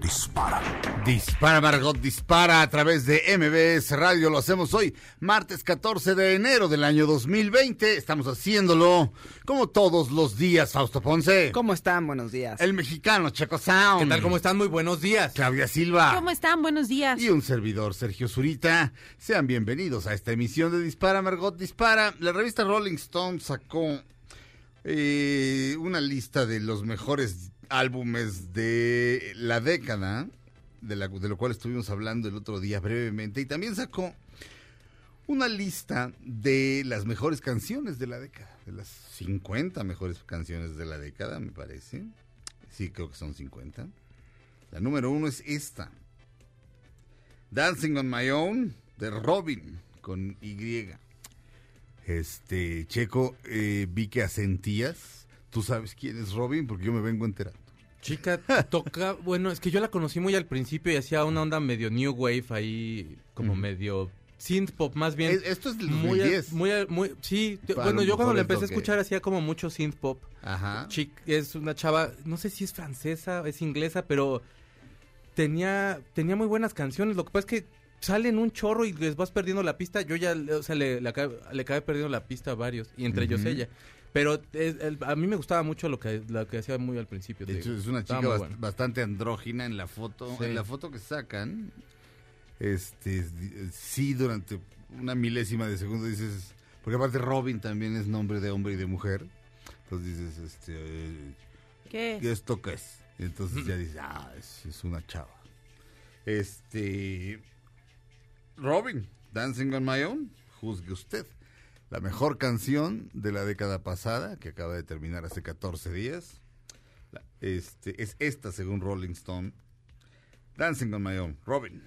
dispara. Dispara, Margot, dispara a través de MBS Radio. Lo hacemos hoy, martes 14 de enero del año 2020. Estamos haciéndolo como todos los días, Fausto Ponce. ¿Cómo están? Buenos días. El mexicano, Checo Sound. ¿Qué tal? ¿Cómo están? Muy buenos días. Claudia Silva. ¿Cómo están? Buenos días. Y un servidor, Sergio Zurita. Sean bienvenidos a esta emisión de Dispara, Margot, dispara. La revista Rolling Stone sacó eh, una lista de los mejores álbumes de la década, de, lo cual estuvimos hablando el otro día brevemente, y también sacó una lista de las mejores canciones de la década, de las 50 mejores canciones de la década, me parece. Sí, creo que son 50. La número uno es esta. Dancing on My Own, de Robin, con Y. Este, Checo, eh, vi que asentías. ¿Tú sabes quién es Robin? Porque yo me vengo enterando. Chica, toca, bueno, es que yo la conocí muy al principio y hacía una onda medio new wave ahí, como medio synth pop, más bien. esto es muy, muy, muy, sí. bueno, yo cuando la empecé a escuchar hacía como mucho synth pop. Ajá. Chic, es una chava, no sé si es francesa, es inglesa, pero tenía, tenía muy buenas canciones. Lo que pasa es que salen un chorro y les vas perdiendo la pista. Yo ya, o sea, le, le, acabé, perdiendo la pista a varios, y entre ellos ella. Pero a mí me gustaba mucho lo que, lo que hacía muy al principio. De hecho, es una chica bastante andrógina en la foto. En la foto que sacan, este, sí, durante una milésima de segundo dices... Porque aparte Robin también es nombre de hombre y de mujer. Entonces dices, este... ¿Qué? ¿Esto qué es? entonces ya dices, ah, es, es una chava. Este... Robin, Dancing on My Own, juzgue usted la mejor canción de la década pasada, que acaba de terminar hace 14 días. Este, es esta, según Rolling Stone. Dancing on My Own, Robin.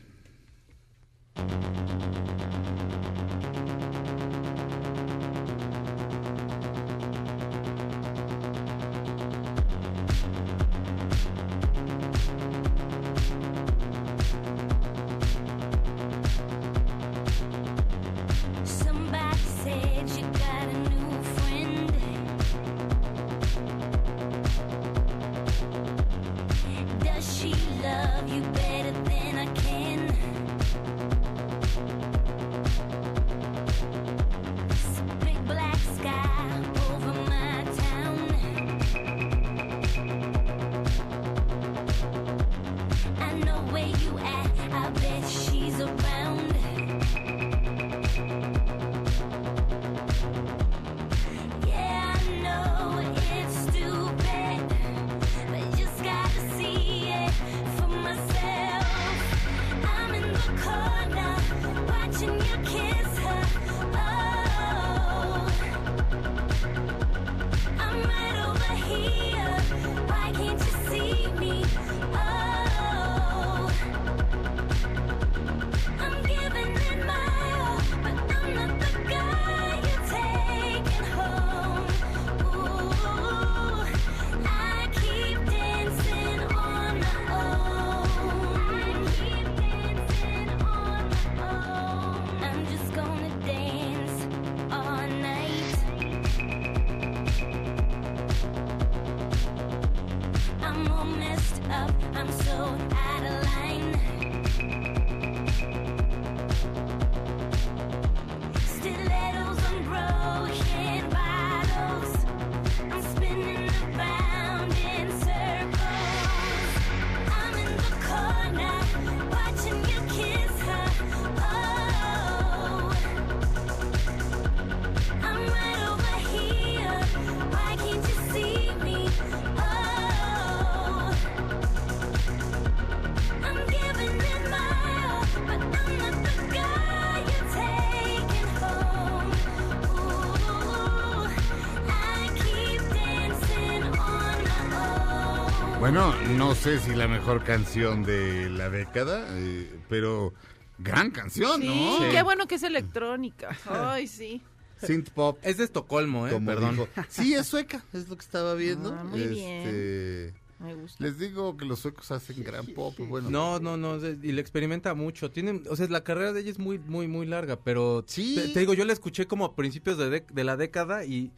Bueno, no sé si la mejor canción de la década, eh, pero gran canción, ¿no? Sí, qué bueno que es electrónica. Ay, sí. Synth pop. Es de Estocolmo, ¿eh? Perdón. Sí, es sueca, es lo que estaba viendo. Ah, muy este... bien. Me gusta. Les digo que los suecos hacen gran pop, bueno. No, no, no, y le experimenta mucho. Tienen, o sea, la carrera de ella es muy, muy, muy larga, pero sí. te, digo, yo la escuché como a principios de, de, la década y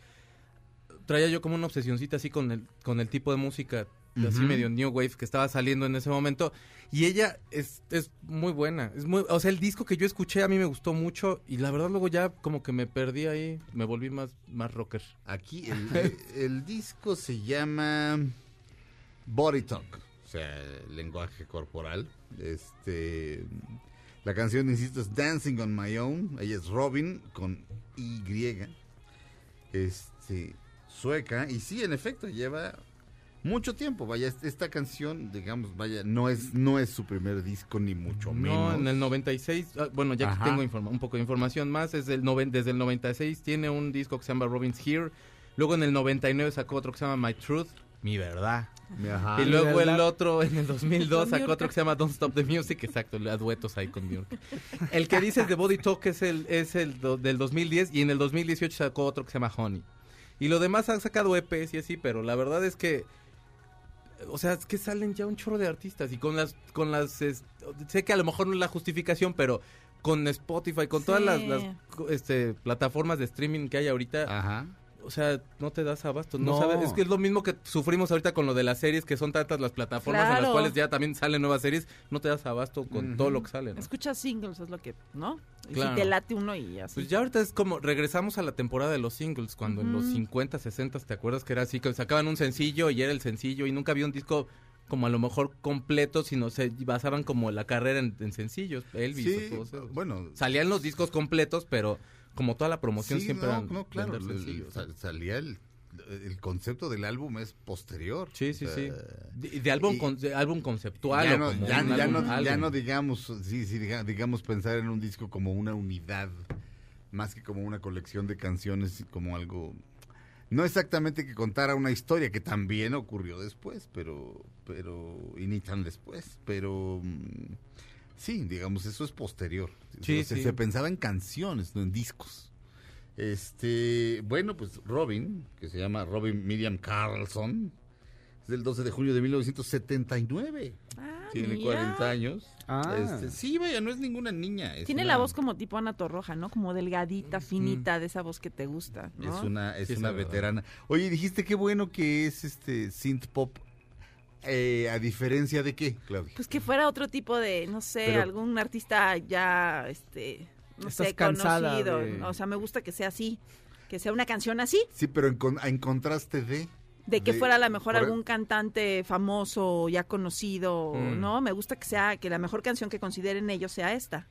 traía yo como una obsesioncita así con el, con el tipo de música así medio new wave que estaba saliendo en ese momento y ella es, es muy buena es muy o sea el disco que yo escuché a mí me gustó mucho y la verdad luego ya como que me perdí ahí me volví más más rocker aquí el, el disco se llama Body Talk, o sea, lenguaje corporal. Este, la canción, insisto, es Dancing on My Own. Ella es Robin con Y. Este, sueca. Y sí, en efecto, lleva mucho tiempo. Vaya, esta canción, digamos, vaya, no es no es su primer disco ni mucho menos. No, en el 96, ah, bueno, ya que tengo un poco de información más, es el desde el 96 tiene un disco que se llama Robin's Here. Luego en el 99 sacó otro que se llama My Truth mi verdad. Y luego el otro en el 2002 sacó otro que se llama Don't Stop the Music, exacto, le duetos ahí con York. El que dices de Body Talk es el es el del 2010 y en el 2018 sacó otro que se llama Honey. Y lo demás han sacado EPs y así, pero la verdad es que o sea, es que salen ya un chorro de artistas y con las con las sé que a lo mejor no es la justificación, pero con Spotify, con todas las, las este, plataformas de streaming que hay ahorita, Ajá o sea, no te das abasto. No, sabes, es que es lo mismo que sufrimos ahorita con lo de las series, que son tantas las plataformas en las cuales ya también salen nuevas series, no te das abasto con todo lo que sale. ¿no? Escuchas singles, es lo que, ¿no? Y si te late uno y así. Pues ya ahorita es como, regresamos a la temporada de los singles, cuando en los 50, 60, ¿te acuerdas que era así? Que sacaban un sencillo y era el sencillo y nunca había un disco como a lo mejor completo, sino se basaban como la carrera en, sencillos, Elvis. Sí, bueno. Salían los discos completos, pero como toda la promoción siempre no, no claro, salía el, el concepto del álbum es posterior. Sí, sí, sí. De, álbum, álbum conceptual. Ya no, ya, no, digamos, sí, sí, digamos pensar en un disco como una unidad, más que como una colección de canciones, como algo... No exactamente que contara una historia que también ocurrió después, pero, pero, y ni tan después, pero... Mm, Sí, digamos, eso es posterior. Sí, Se pensaba en canciones, no en discos. Este, bueno, pues Robin, que se llama Robin Miriam Carlson, es del 12 de junio de 1979. Ah, Tiene 40 años. Ah. Este, sí, vaya, no es ninguna niña. Tiene la voz como tipo Ana Torroja, ¿no? Como delgadita, finita, de esa voz que te gusta. Es una, es una veterana. Oye, dijiste qué bueno que es este synth pop eh, a diferencia de qué, Claudia. Pues que fuera otro tipo de, no sé, algún artista ya, este, no sé, conocido. O sea, me gusta que sea así, que sea una canción así. Sí, pero en, contraste de... De que fuera a lo mejor algún cantante famoso, ya conocido, mm. ¿no? Me gusta que sea, que la mejor canción que consideren ellos sea esta.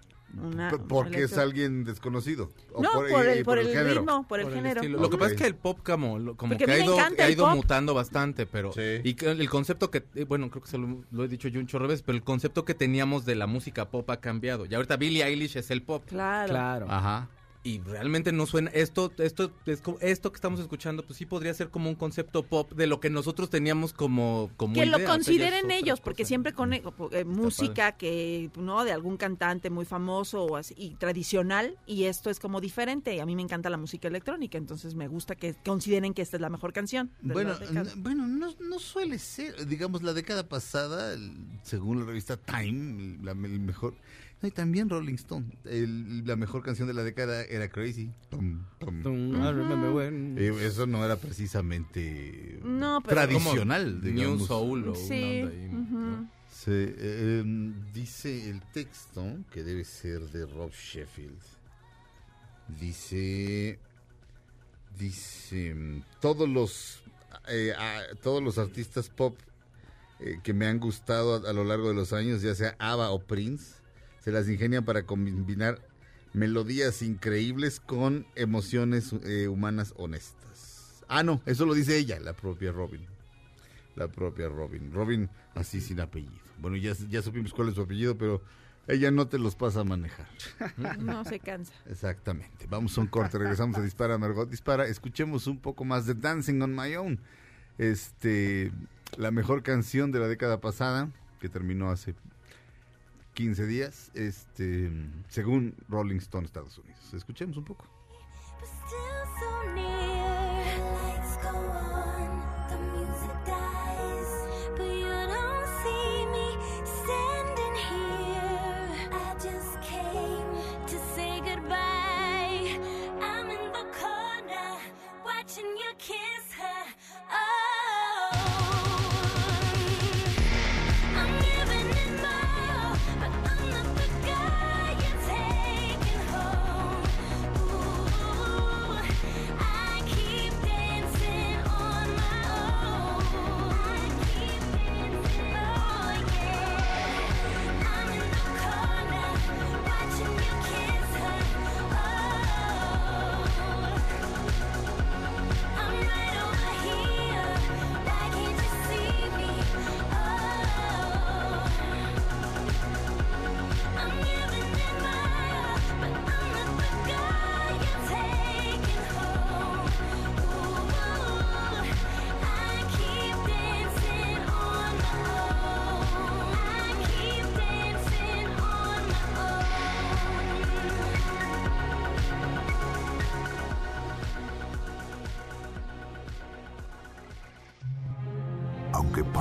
Porque es alguien desconocido. no, por, el, por, el, ritmo, por el género. Lo que pasa es que el pop como, como que ha ido, ha ido mutando bastante, pero y el concepto que eh, bueno creo que se lo, he dicho yo un chorro veces, pero el concepto que teníamos de la música pop ha cambiado. Y ahorita Billie Eilish es el pop. Claro. Claro. Ajá y realmente no suena esto esto es esto que estamos escuchando pues sí podría ser como un concepto pop de lo que nosotros teníamos como como que lo consideren ellos porque siempre con eh, eh, música que no de algún cantante muy famoso o así y tradicional y esto es como diferente a mí me encanta la música electrónica entonces me gusta que consideren que esta es la mejor canción bueno bueno no, no, suele ser digamos la década pasada según la revista Time la, el mejor y también Rolling Stone. la mejor canción de la década era Crazy. eso no era precisamente tradicional, digamos. New Soul o sí. Em, dice el texto, que debe ser de Rob Sheffield. Dice... Dice... Todos los... Eh, todos los artistas pop eh, que me han gustado a, lo largo de los años, ya sea ABBA o Prince, se las ingenian para combinar melodías increíbles con emociones eh, humanas honestas. Ah, no, eso lo dice ella, la propia Robin. La propia Robin. Robin así sin apellido. Bueno, ya, ya supimos cuál es su apellido, pero ella no te los pasa a manejar. No se cansa. Exactamente. Vamos a un corte, regresamos a Dispara, Margot Dispara. Escuchemos un poco más de Dancing on My Own. Este, la mejor canción de la década pasada, que terminó hace 15 días, este, según Rolling Stone Estados Unidos. Escuchemos un poco.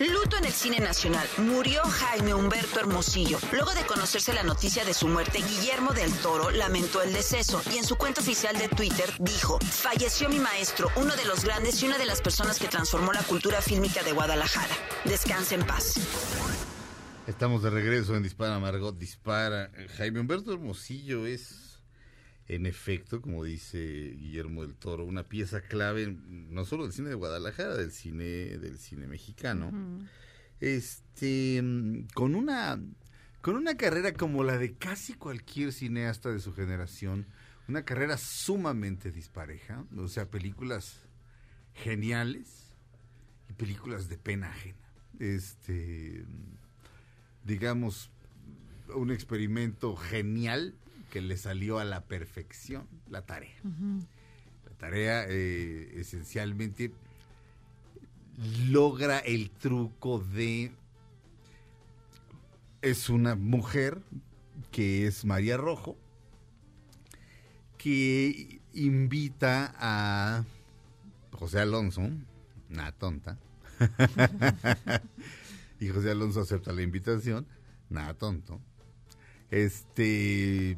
Luto en el cine nacional. Murió Jaime Humberto Hermosillo. Luego de conocerse la noticia de su muerte, Guillermo del Toro lamentó el deceso y en su cuenta oficial de Twitter dijo, falleció mi maestro, uno de los grandes y una de las personas que transformó la cultura fílmica de Guadalajara. Descanse en paz. Estamos de regreso en Dispara Margot Dispara. Jaime Humberto Hermosillo es en efecto, como dice Guillermo del Toro, una pieza clave no solo del cine de Guadalajara, del cine del cine mexicano. Este con una con una carrera como la de casi cualquier cineasta de su generación, una carrera sumamente dispareja, o sea, películas geniales y películas de pena ajena. Este digamos un experimento genial que le salió a la perfección la tarea. La tarea eh, esencialmente logra el truco de... Es una mujer que es María Rojo, que invita a José Alonso, una tonta, y José Alonso acepta la invitación, nada tonto, este,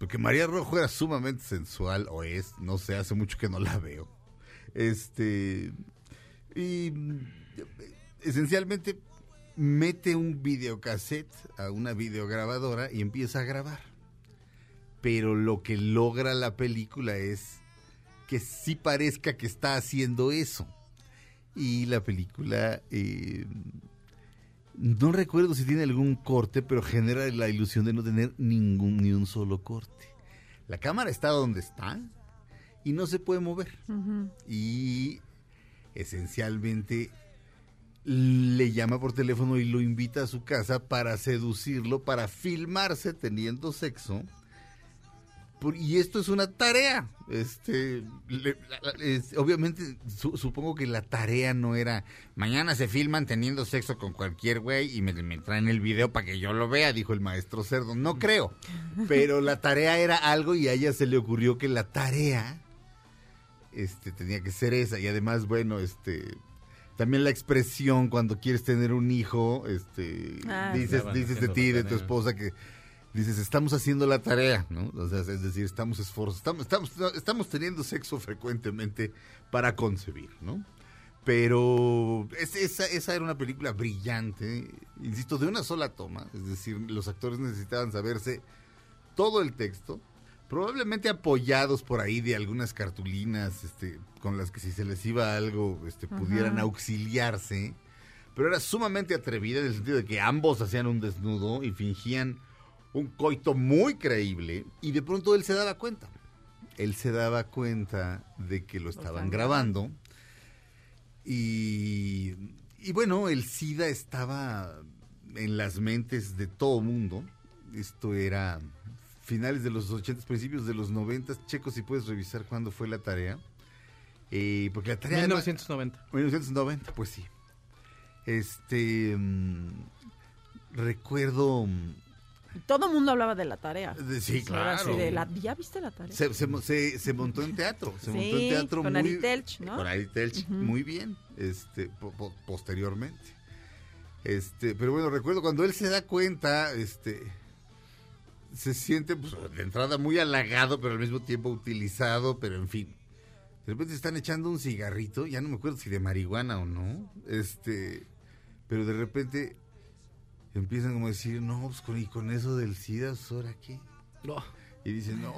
porque María Rojo era sumamente sensual, o es, no sé, hace mucho que no la veo. Este, y esencialmente mete un videocassette a una videograbadora y empieza a grabar. Pero lo que logra la película es que sí parezca que está haciendo eso. Y la película eh, no recuerdo si tiene algún corte, pero genera la ilusión de no tener ningún ni un solo corte. La cámara está donde está y no se puede mover. Y esencialmente le llama por teléfono y lo invita a su casa para seducirlo, para filmarse teniendo sexo y esto es una tarea. Este, obviamente, supongo que la tarea no era mañana se filman teniendo sexo con cualquier güey y me, traen el video para que yo lo vea, dijo el maestro Cerdo. No creo. Pero la tarea era algo y a ella se le ocurrió que la tarea este, tenía que ser esa. Y además, bueno, este, también la expresión cuando quieres tener un hijo, este, ah, dices, dices de ti, de tu esposa que dices, estamos haciendo la tarea, ¿no? O sea, es decir, estamos esforzados, estamos, estamos, estamos teniendo sexo frecuentemente para concebir, ¿no? Pero esa, esa era una película brillante, insisto, de una sola toma, es decir, los actores necesitaban saberse todo el texto, probablemente apoyados por ahí de algunas cartulinas este, con las que si se les iba algo este, pudieran auxiliarse pero era sumamente atrevida en el sentido de que ambos hacían un desnudo y fingían un coito muy creíble y de pronto él se daba cuenta. Él se daba cuenta de que lo estaban grabando y, y bueno, el SIDA estaba en las mentes de todo mundo. Esto era finales de los 80, principios de los 90. Checo, si puedes revisar cuándo fue la tarea. Eh, porque la tarea... 1990. 1990, pues sí. Este... Mm, recuerdo... Mm, todo el mundo hablaba de la tarea. sí, claro. ¿Ya viste la tarea? Se, se, montó en teatro. Se montó en teatro con muy, Telch, ¿no? Con Ari Telch, muy bien. Este, posteriormente. Este, pero bueno, recuerdo cuando él se da cuenta, este, se siente pues, de entrada muy halagado, pero al mismo tiempo utilizado, pero en fin. De repente están echando un cigarrito, ya no me acuerdo si de marihuana o no, este, pero de repente empiezan como a decir, no, pues con, y con eso del SIDA, pues, ¿ahora qué? No. Y dicen, no,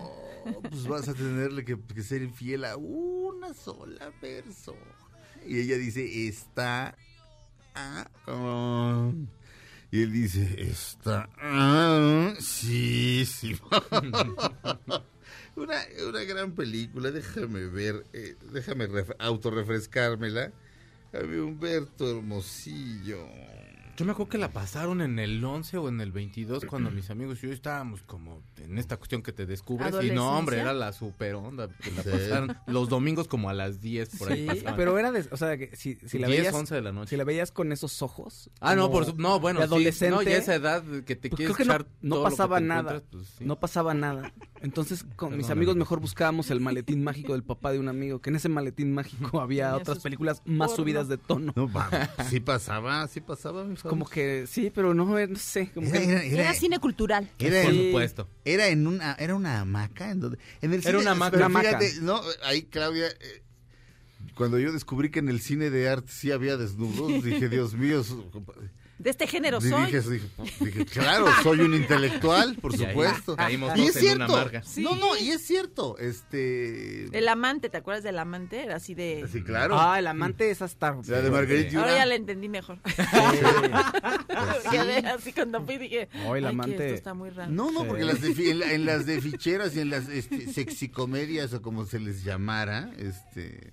pues vas a tenerle que, que ser infiel a una sola persona. Y ella dice, está Ah, y él dice, está... Ah, sí, sí. una, una gran película, déjame ver, eh, déjame autorrefrescármela. A Humberto Hermosillo. Yo me acuerdo que la pasaron en el 11 o en el 22 cuando mis amigos y yo estábamos como en esta cuestión que te descubres y no, hombre, era la super onda. La pasaron los domingos como a las 10 por ahí. Sí, pero era de, o sea, que si, si la 10, veías 11 de la noche. Si la veías con esos ojos. Ah, no, por no, bueno, de adolescente. no, ya esa edad que te pues quieres echar no, no pasaba nada. Pues no pasaba nada. Entonces, con mis amigos mejor buscábamos el maletín mágico del papá de un amigo, que en ese maletín mágico había otras películas más subidas de tono. No, sí pasaba, sí pasaba. Como que sí, pero no, no sé. era, cine cultural. Era, por supuesto. Era en una, era una hamaca. En, donde, en el era una hamaca. Fíjate, no, ahí Claudia, eh, cuando yo descubrí que en el cine de arte sí había desnudos, dije, Dios mío, de este género soy. Dije, claro, soy un intelectual, por supuesto. y es cierto. No, no, y es cierto. Este. El amante, ¿te acuerdas del amante? Era así de. Sí, claro. Ah, el amante es hasta. La de Marguerite Ahora ya la entendí mejor. Sí. así cuando fui dije. Oh, el amante. Esto está muy raro. No, no, porque las en, las de ficheras y en las este, sexicomedias o como se les llamara, este.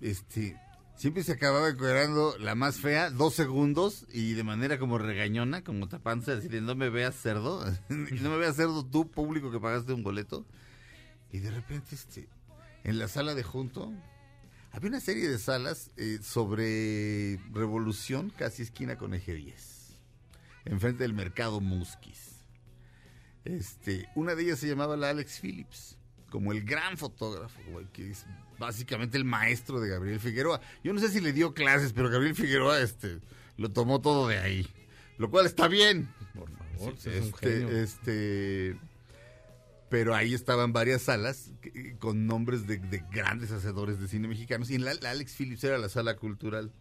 Este Siempre se acababa encuadrando la más fea, dos segundos, y de manera como regañona, como tapándose, así de no me veas cerdo, no me veas cerdo tú, público que pagaste un boleto. Y de repente, este, en la sala de junto, había una serie de salas eh, sobre revolución, casi esquina con eje 10, enfrente del mercado Musquis. Este, una de ellas se llamaba la Alex Phillips, como el gran fotógrafo, que es básicamente el maestro de Gabriel Figueroa. Yo no sé si le dio clases, pero Gabriel Figueroa este, lo tomó todo de ahí. Lo cual está bien. Por favor, este, este, pero ahí estaban varias salas con nombres de, grandes hacedores de cine mexicanos. Y en la, Alex Phillips era la sala cultural.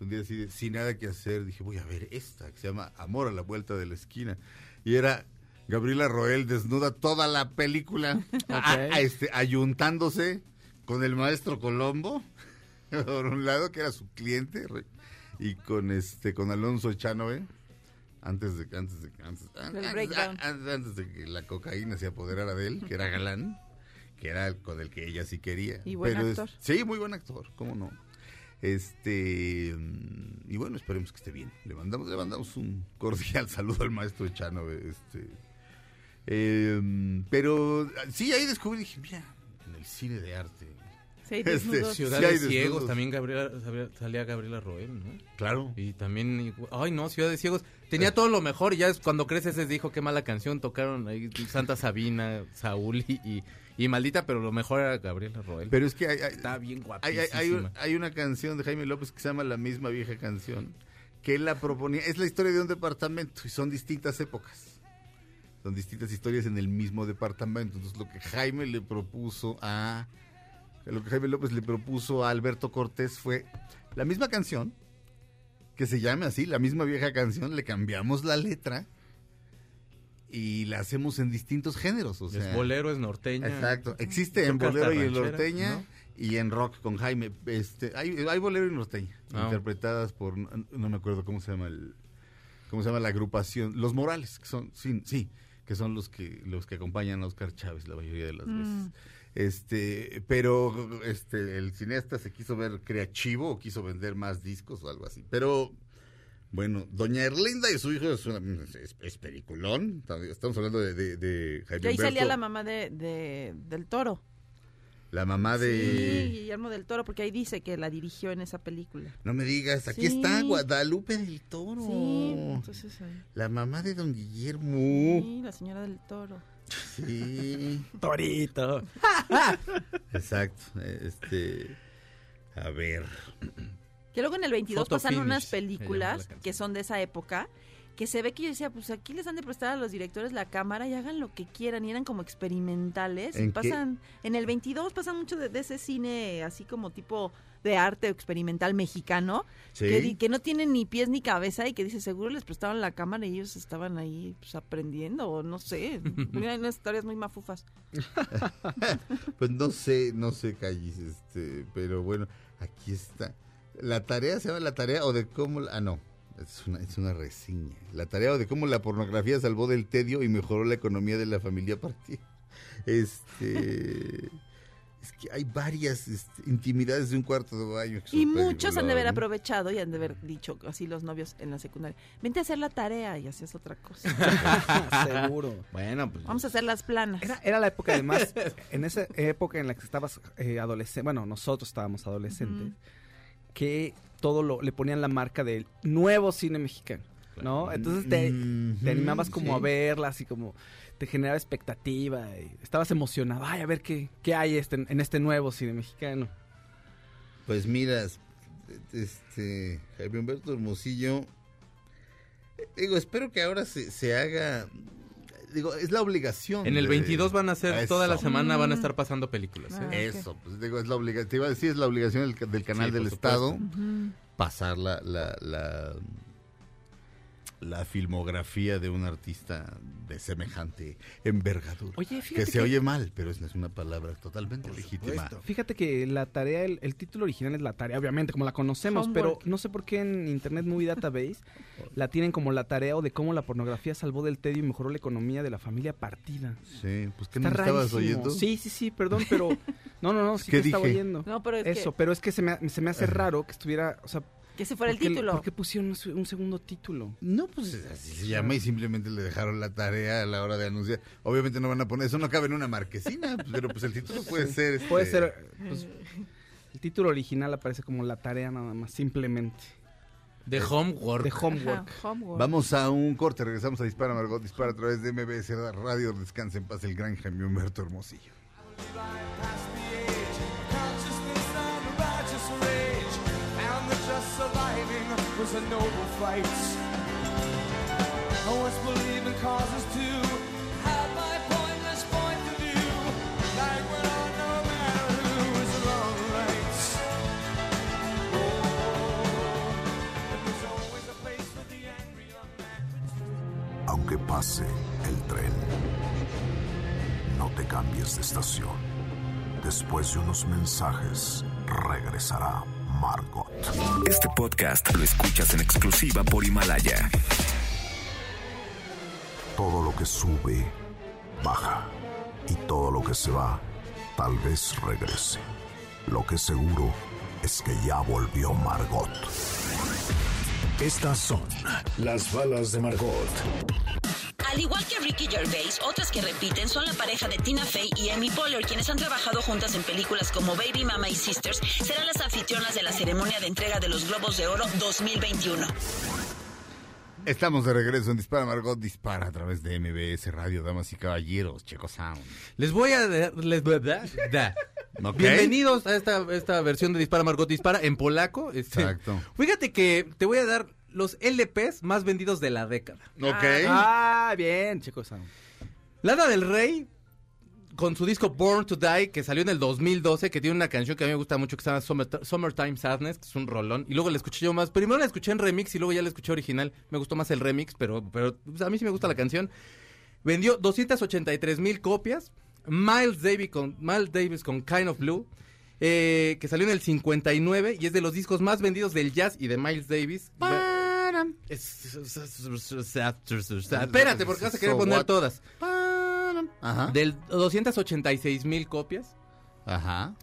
Un día así, sin nada que hacer, dije, voy a ver esta, que se llama Amor a la vuelta de la esquina. Y era Gabriela Roel desnuda toda la película, este, ayuntándose con el maestro Colombo, por un lado, que era su cliente, y con este con Alonso Echanove, antes de antes de antes, antes, de que la cocaína se apoderara de él, que era galán, que era con el que ella sí quería. Y buen actor. sí, muy buen actor, cómo no. Este mm, y bueno, esperemos que esté bien. Le mandamos le mandamos un cordial saludo al maestro Echanove, este em, pero sí ahí descubrí dije, mira, en el cine de arte este, Ciudad de Ciegos, también Gabriela, salía Gabriela Roel, ¿no? Claro. Y también, ay no, Ciudad de Ciegos, tenía todo lo mejor y ya es, cuando creces se dijo qué mala canción, tocaron ahí Santa Sabina, Saúl y, y, Maldita, pero lo mejor era Gabriela Roel. Pero es que hay, está bien guapísima. Hay, hay, una canción de Jaime López que se llama La misma vieja canción, que él la proponía, es la historia de un departamento y son distintas épocas. Son distintas historias en el mismo departamento. Entonces lo que Jaime le propuso a lo que Jaime López le propuso a Alberto Cortés fue la misma canción, que se llame así, la misma vieja canción, le cambiamos la letra y la hacemos en distintos géneros. O sea, es bolero, es norteña. Exacto. Existe en bolero y en norteña y en rock con Jaime. Este, hay, hay bolero y norteña, ah. interpretadas por, no, me acuerdo cómo se llama el, cómo se llama la agrupación, Los Morales, que son, sí, sí, que son los que, los que acompañan a Oscar Chávez la mayoría de las mm. veces. Este, pero este, el cineasta se quiso ver creativo o quiso vender más discos o algo así. Pero bueno, Doña Erlinda y su hijo es, una, es, peliculón. Estamos hablando de, de, de Jaime Y ahí salía la mamá de, del toro. La mamá de... Sí, Guillermo del Toro, porque ahí dice que la dirigió en esa película. No me digas, aquí está Guadalupe del Toro. Sí, entonces... La mamá de don Guillermo. Sí, la señora del Toro. Sí. Torito. Exacto. Este... A ver. Que luego en el 22 pasan unas películas que son de esa época que se ve que yo decía, pues aquí les han de prestar a los directores la cámara y hagan lo que quieran y eran como experimentales. ¿En pasan en el 22 pasan mucho de, ese cine así como tipo de arte experimental mexicano que, que, no tienen ni pies ni cabeza y que dice seguro les prestaban la cámara y ellos estaban ahí pues, aprendiendo o no sé, hay unas historias muy mafufas. pues no sé, no sé Callis, este, pero bueno, aquí está. La tarea se llama la tarea o de cómo, ah no, es una, es una reseña. La tarea de cómo la pornografía salvó del tedio y mejoró la economía de la familia partida. Este. Es que hay varias este, intimidades de un cuarto de baño. Y muchos han de haber aprovechado y han de haber dicho así los novios en la secundaria. Vente a hacer la tarea y hacías otra cosa. Seguro. Bueno, pues. Vamos a hacer las planas. Era, la época, además, en esa época en la que estabas eh, adolescente. Bueno, nosotros estábamos adolescentes. Que todo lo, le ponían la marca del nuevo cine mexicano, ¿no? Entonces te, animabas como a verlas y como te generaba expectativa y estabas emocionado, ay, a ver qué, qué hay este, en este nuevo cine mexicano. Pues mira, este, Jaime Humberto Hermosillo, digo, espero que ahora se, se haga digo, es la obligación. En el 22 van a ser, toda la semana van a estar pasando películas. ¿eh? Ah, Eso, pues digo, es la obligación, te iba a decir, es la obligación del, canal del Estado pasar la, la la filmografía de un artista de semejante envergadura. Oye, que se oye mal, pero es una palabra totalmente legítima. Fíjate que la tarea, el, título original es la tarea, obviamente, como la conocemos, pero no sé por qué en Internet Movie Database la tienen como la tarea o de cómo la pornografía salvó del tedio y mejoró la economía de la familia partida. Sí, pues ¿qué no estabas oyendo? Sí, sí, sí, perdón, pero... No, no, no, sí que estaba oyendo. No, pero es Eso, pero es que se me, se me hace raro que estuviera, o sea, que ese fuera el título. ¿Por qué pusieron un segundo título? No, pues así se llama y simplemente le dejaron la tarea a la hora de anunciar. Obviamente no van a poner, eso no cabe en una marquesina, pero pues el título puede ser... Puede este, ser... Pues, el título original aparece como la tarea nada más, simplemente. De homework. De homework. Vamos a un corte, regresamos a Dispara Margot, Dispara a través de MBS Radio. Descanse en paz el gran Jaime Humberto Hermosillo. Surviving was a noble fight. I was believing causes to have my pointless point of view. Like when I no matter who is wrong right. Oh, there's always a place for the angry young man. Aunque pase el tren, no te cambies de estación. Después de unos mensajes, regresará Margot. Este podcast lo escuchas en exclusiva por Himalaya. Todo lo que sube, baja. Y todo lo que se va, tal vez regrese. Lo que seguro es que ya volvió Margot. Estas son las balas de Margot. Al igual que Ricky Gervais, otras que repiten son la pareja de Tina Fey y Amy Poehler, quienes han trabajado juntas en películas como Baby Mama y Sisters, serán las anfitrionas de la ceremonia de entrega de los Globos de Oro 2021. Estamos de regreso en Dispara Margot Dispara a través de MBS Radio, damas y caballeros, Checo Sound. Les voy a les voy a Bienvenidos a esta, esta versión de Dispara Margot Dispara en polaco. Este, Exacto. Fíjate que te voy a dar los LPs más vendidos de la década. Ok. Ah, bien, chicos. Lana del Rey, con su disco Born to Die, que salió en el 2012, que tiene una canción que a mí me gusta mucho, que se llama Summertime Sadness, que es un rolón. Y luego la escuché yo más. Primero la escuché en remix y luego ya la escuché original. Me gustó más el remix, pero, pero pues, a mí sí me gusta la canción. Vendió 283 mil copias. Miles Davis con, Miles Davis con Kind of Blue. eh, que salió en el 59 y es de los discos más vendidos del jazz y de Miles Davis. Espérate, porque vas a querer poner todas. Ajá. Del 286 mil copias. Ajá.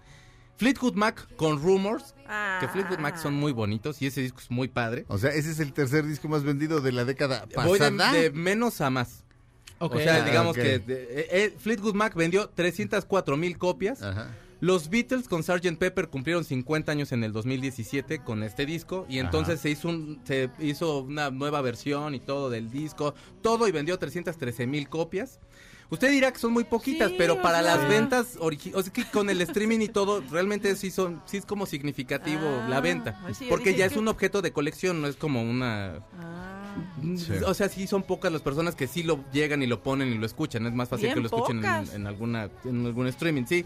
Fleetwood Mac con Rumors, que Fleetwood Mac son muy bonitos y ese disco es muy padre. O sea, ese es el tercer disco más vendido de la década pasada. Voy de, menos a más. O sea, ah, digamos que eh, eh, Fleetwood Mac vendió 304 mil copias. Ajá. Los Beatles con Sgt. Pepper cumplieron 50 años en el 2017 con este disco y entonces se hizo, un, se hizo una nueva versión y todo del disco, todo y vendió 313 mil copias. Usted dirá que son muy poquitas, pero para las ventas, o sea, que con el streaming y todo, realmente sí son, sí es como significativo ah, la venta, porque ya es un objeto de colección, no es como una. Ah. O sea, sí son pocas las personas que sí lo llegan y lo ponen y lo escuchan. Es más fácil que lo escuchen en, alguna, en algún streaming, sí.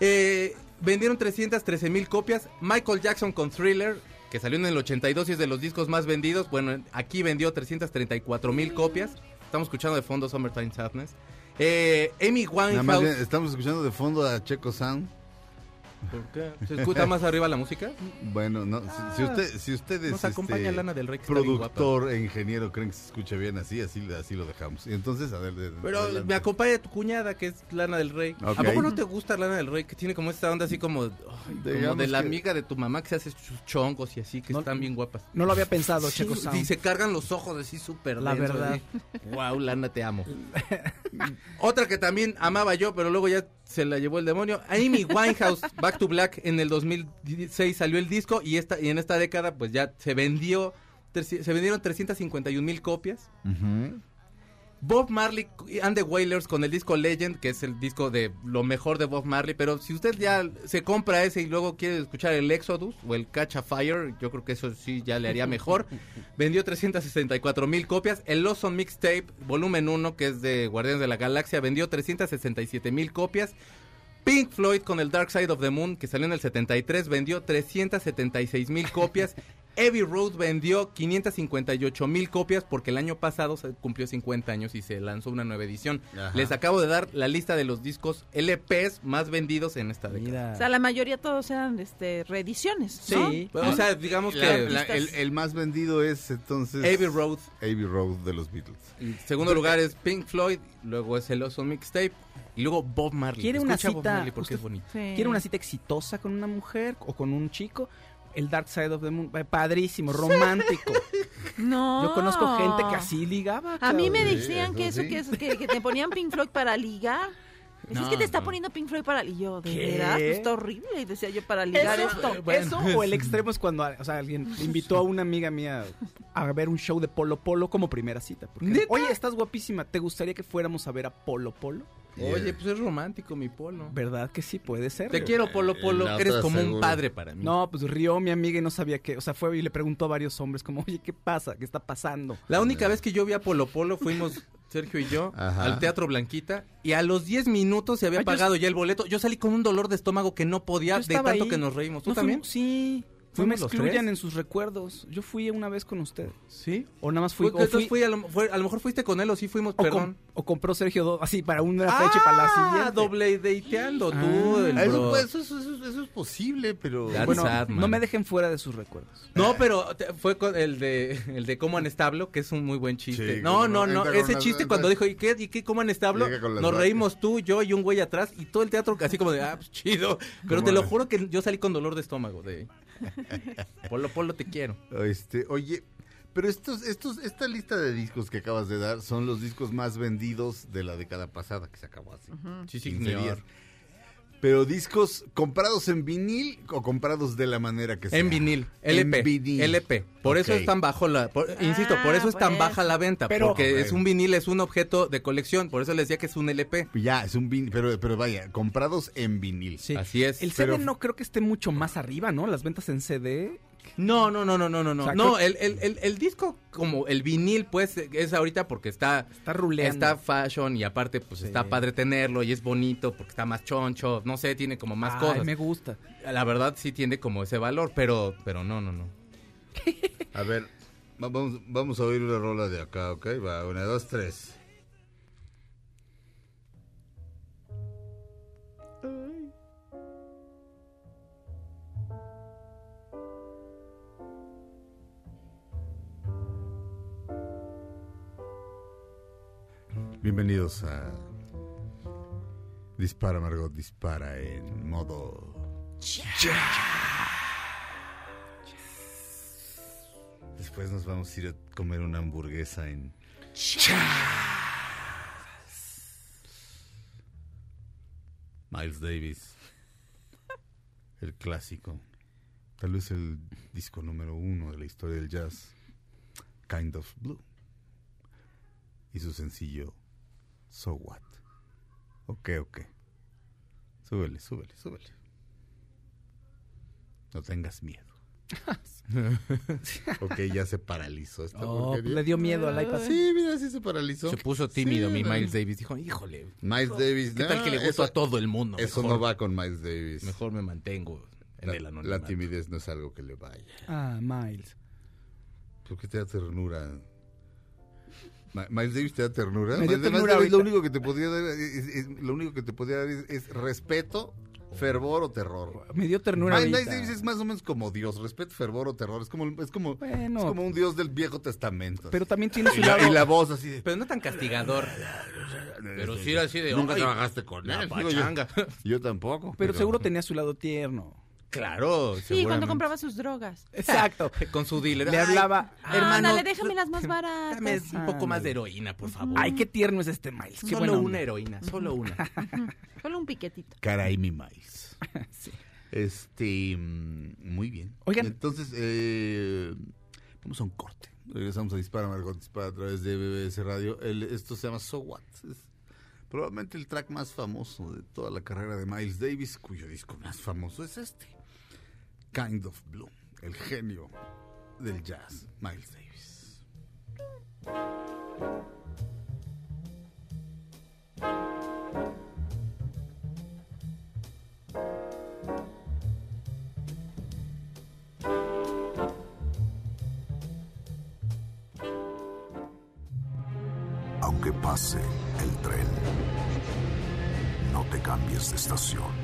Eh, vendieron 313 mil copias. Michael Jackson con Thriller, que salió en el 82 y es de los discos más vendidos. Bueno, aquí vendió 334 mil copias. Estamos escuchando de fondo Summertime Sadness. Eh, Amy Winehouse. estamos escuchando de fondo a Checo Sound. ¿Por qué? ¿Se escucha más arriba la música? Bueno, no, si, ah. usted, si usted es acompaña este, Lana del Rey, productor e ingeniero, creen que se escucha bien así, así, así lo dejamos. Y entonces, a ver, Pero me acompaña tu cuñada, que es Lana del Rey. ¿A poco no te gusta Lana del Rey? Que tiene como esta onda así como, de la amiga de tu mamá que se hace sus chongos y así, que están bien guapas. No lo había pensado, Checo Y se cargan los ojos así súper La verdad. Wow, Lana, te amo. Otra que también amaba yo, pero luego ya se la llevó el demonio. Amy Winehouse, Back to Black, en el 2016 salió el disco y, esta, y en esta década pues ya se vendió, se vendieron 351 mil copias. Bob Marley and the Wailers con el disco Legend, que es el disco de lo mejor de Bob Marley, pero si usted ya se compra ese y luego quiere escuchar el Exodus o el Catch a Fire, yo creo que eso sí ya le haría mejor. Vendió 364 mil copias. El Lawson Mixtape, volumen 1, que es de Guardianes de la Galaxia, vendió 367 mil copias. Pink Floyd con el Dark Side of the Moon, que salió en el 73, vendió 376 mil copias. Heavy Road vendió 558 mil copias porque el año pasado se cumplió 50 años y se lanzó una nueva edición. Les acabo de dar la lista de los discos LPs más vendidos en esta década. O sea, la mayoría todos eran este, reediciones. Sí, o sea, digamos que el, más vendido es entonces Abbey Road. Abbey Road de los Beatles. En segundo lugar es Pink Floyd, luego es el Oso Mixtape y luego Bob Marley. ¿Quiere una cita? porque es bonito. ¿Quiere una cita exitosa con una mujer o con un chico? El Dark Side of the Moon, eh, padrísimo, romántico. No. Yo conozco gente que así ligaba. A mí me decían que eso, que, que, te ponían Pink Floyd para ligar. Es que te está poniendo Pink Floyd para y yo, de verdad, pues está horrible, y decía yo para ligar esto. Eso o el extremo es cuando, o sea, alguien invitó a una amiga mía a ver un show de Polo Polo como primera cita. Oye, estás guapísima, ¿te gustaría que fuéramos a ver a Polo Polo? Oye, pues es romántico mi polo. ¿Verdad que sí? Puede ser. Te quiero, Polo Polo. Eres como un padre para mí. No, pues rió mi amiga y no sabía qué. O sea, fue y le preguntó a varios hombres, como, oye, ¿qué pasa? ¿Qué está pasando? La única vez que yo vi a Polo Polo fuimos. Sergio y yo al Teatro Blanquita y a los 10 minutos se había pagado ya el boleto. Yo salí con un dolor de estómago que no podía de tanto que nos reímos. ¿Tú también? sí. No me excluyan en sus recuerdos. Yo fui una vez con usted. ¿Sí? O nada más fui. fui a, lo, mejor fuiste con él o sí fuimos, perdón. o compró Sergio dos, así para una fecha y para la ah, siguiente. doble dateando tú. Ah, eso, eso, eso, es posible, pero. bueno, no me dejen fuera de sus recuerdos. No, pero fue con el de el de cómo han establo, que es un muy buen chiste. no, no, no. Ese chiste cuando dijo, ¿y qué? ¿Y qué? ¿Cómo han establo? Nos reímos tú, yo y un güey atrás y todo el teatro así como de, ah, pues chido. Pero te lo juro que yo salí con dolor de estómago de. Polo Polo te quiero. Este, oye, pero estos, estos, esta lista de discos que acabas de dar son los discos más vendidos de la década pasada que se acabó así. Sí, sí, señor. Pero discos comprados en vinil o comprados de la manera que sea. En vinil, LP. En vinil. LP. Por eso es tan bajo la, insisto, por eso es tan baja la venta, porque es un vinil, es un objeto de colección, por eso les decía que es un LP. Ya, es un vinil, pero, pero vaya, comprados en vinil. Sí. Así es. El CD no creo que esté mucho más arriba, ¿no? Las ventas en CD no, no, no, no, no, no, no. no, el, el, el, disco como el vinil, pues, es ahorita porque está... Está ruleando. Está fashion y aparte, pues, está padre tenerlo y es bonito porque está más choncho, no sé, tiene como más Ay, cosas. me gusta. La verdad sí tiene como ese valor, pero, pero no, no, no. a ver, vamos, vamos a oír una rola de acá, ¿ok? Va, una, dos, tres. Bienvenidos a Dispara Margot Dispara en modo Después nos vamos a ir a comer una hamburguesa en Miles Davis, el clásico, tal vez el disco número uno de la historia del jazz, Kind of Blue, y su sencillo So What. Ok, ok. Súbele, súbele, súbele. No tengas miedo. ok, ya se paralizó esta oh, Le dio miedo al iPad. Sí, mira, sí se paralizó. Se puso tímido mi Miles Davis. Dijo, híjole. Miles Davis. ¿Qué tal que le gustó a todo el mundo? Eso no va con Miles Davis. Mejor me mantengo en la, el anonimato. La timidez no es algo que le vaya. Ah, Miles. ¿Por qué te da ternura? Miles Davis te da ternura. Me dio ternura lo único que te podría dar es, lo único que te podría dar es respeto fervor o terror. Me dio ternura. Miles Davis es más o menos como Dios, respeto, fervor o terror. Es como, es como, es como un Dios del Viejo Testamento. Pero también tiene su lado. Y la voz así de. Pero no tan castigador. pero sí era así de. Nunca trabajaste con él. Yo, yo, tampoco. Pero, seguro tenía su lado tierno. Claro, Sí, cuando compraba sus drogas. Exacto. Con su dealer. Le hablaba, hermano. Dale, déjame las más baratas. Dame un poco más de heroína, por favor. Ay, qué tierno es este Miles. Qué solo una heroína, solo una. solo un piquetito. Caray, mi Miles. Este, mm, muy bien. Oigan. Entonces, eh, vamos a un corte. Regresamos a Dispara, Margot Dispara a través de BBC Radio. esto se llama So What. Es probablemente el track más famoso de toda la carrera de Miles Davis, cuyo disco más famoso es este. Kind of Blue, el genio del jazz, Miles Davis. Aunque pase el tren, no te cambies de estación.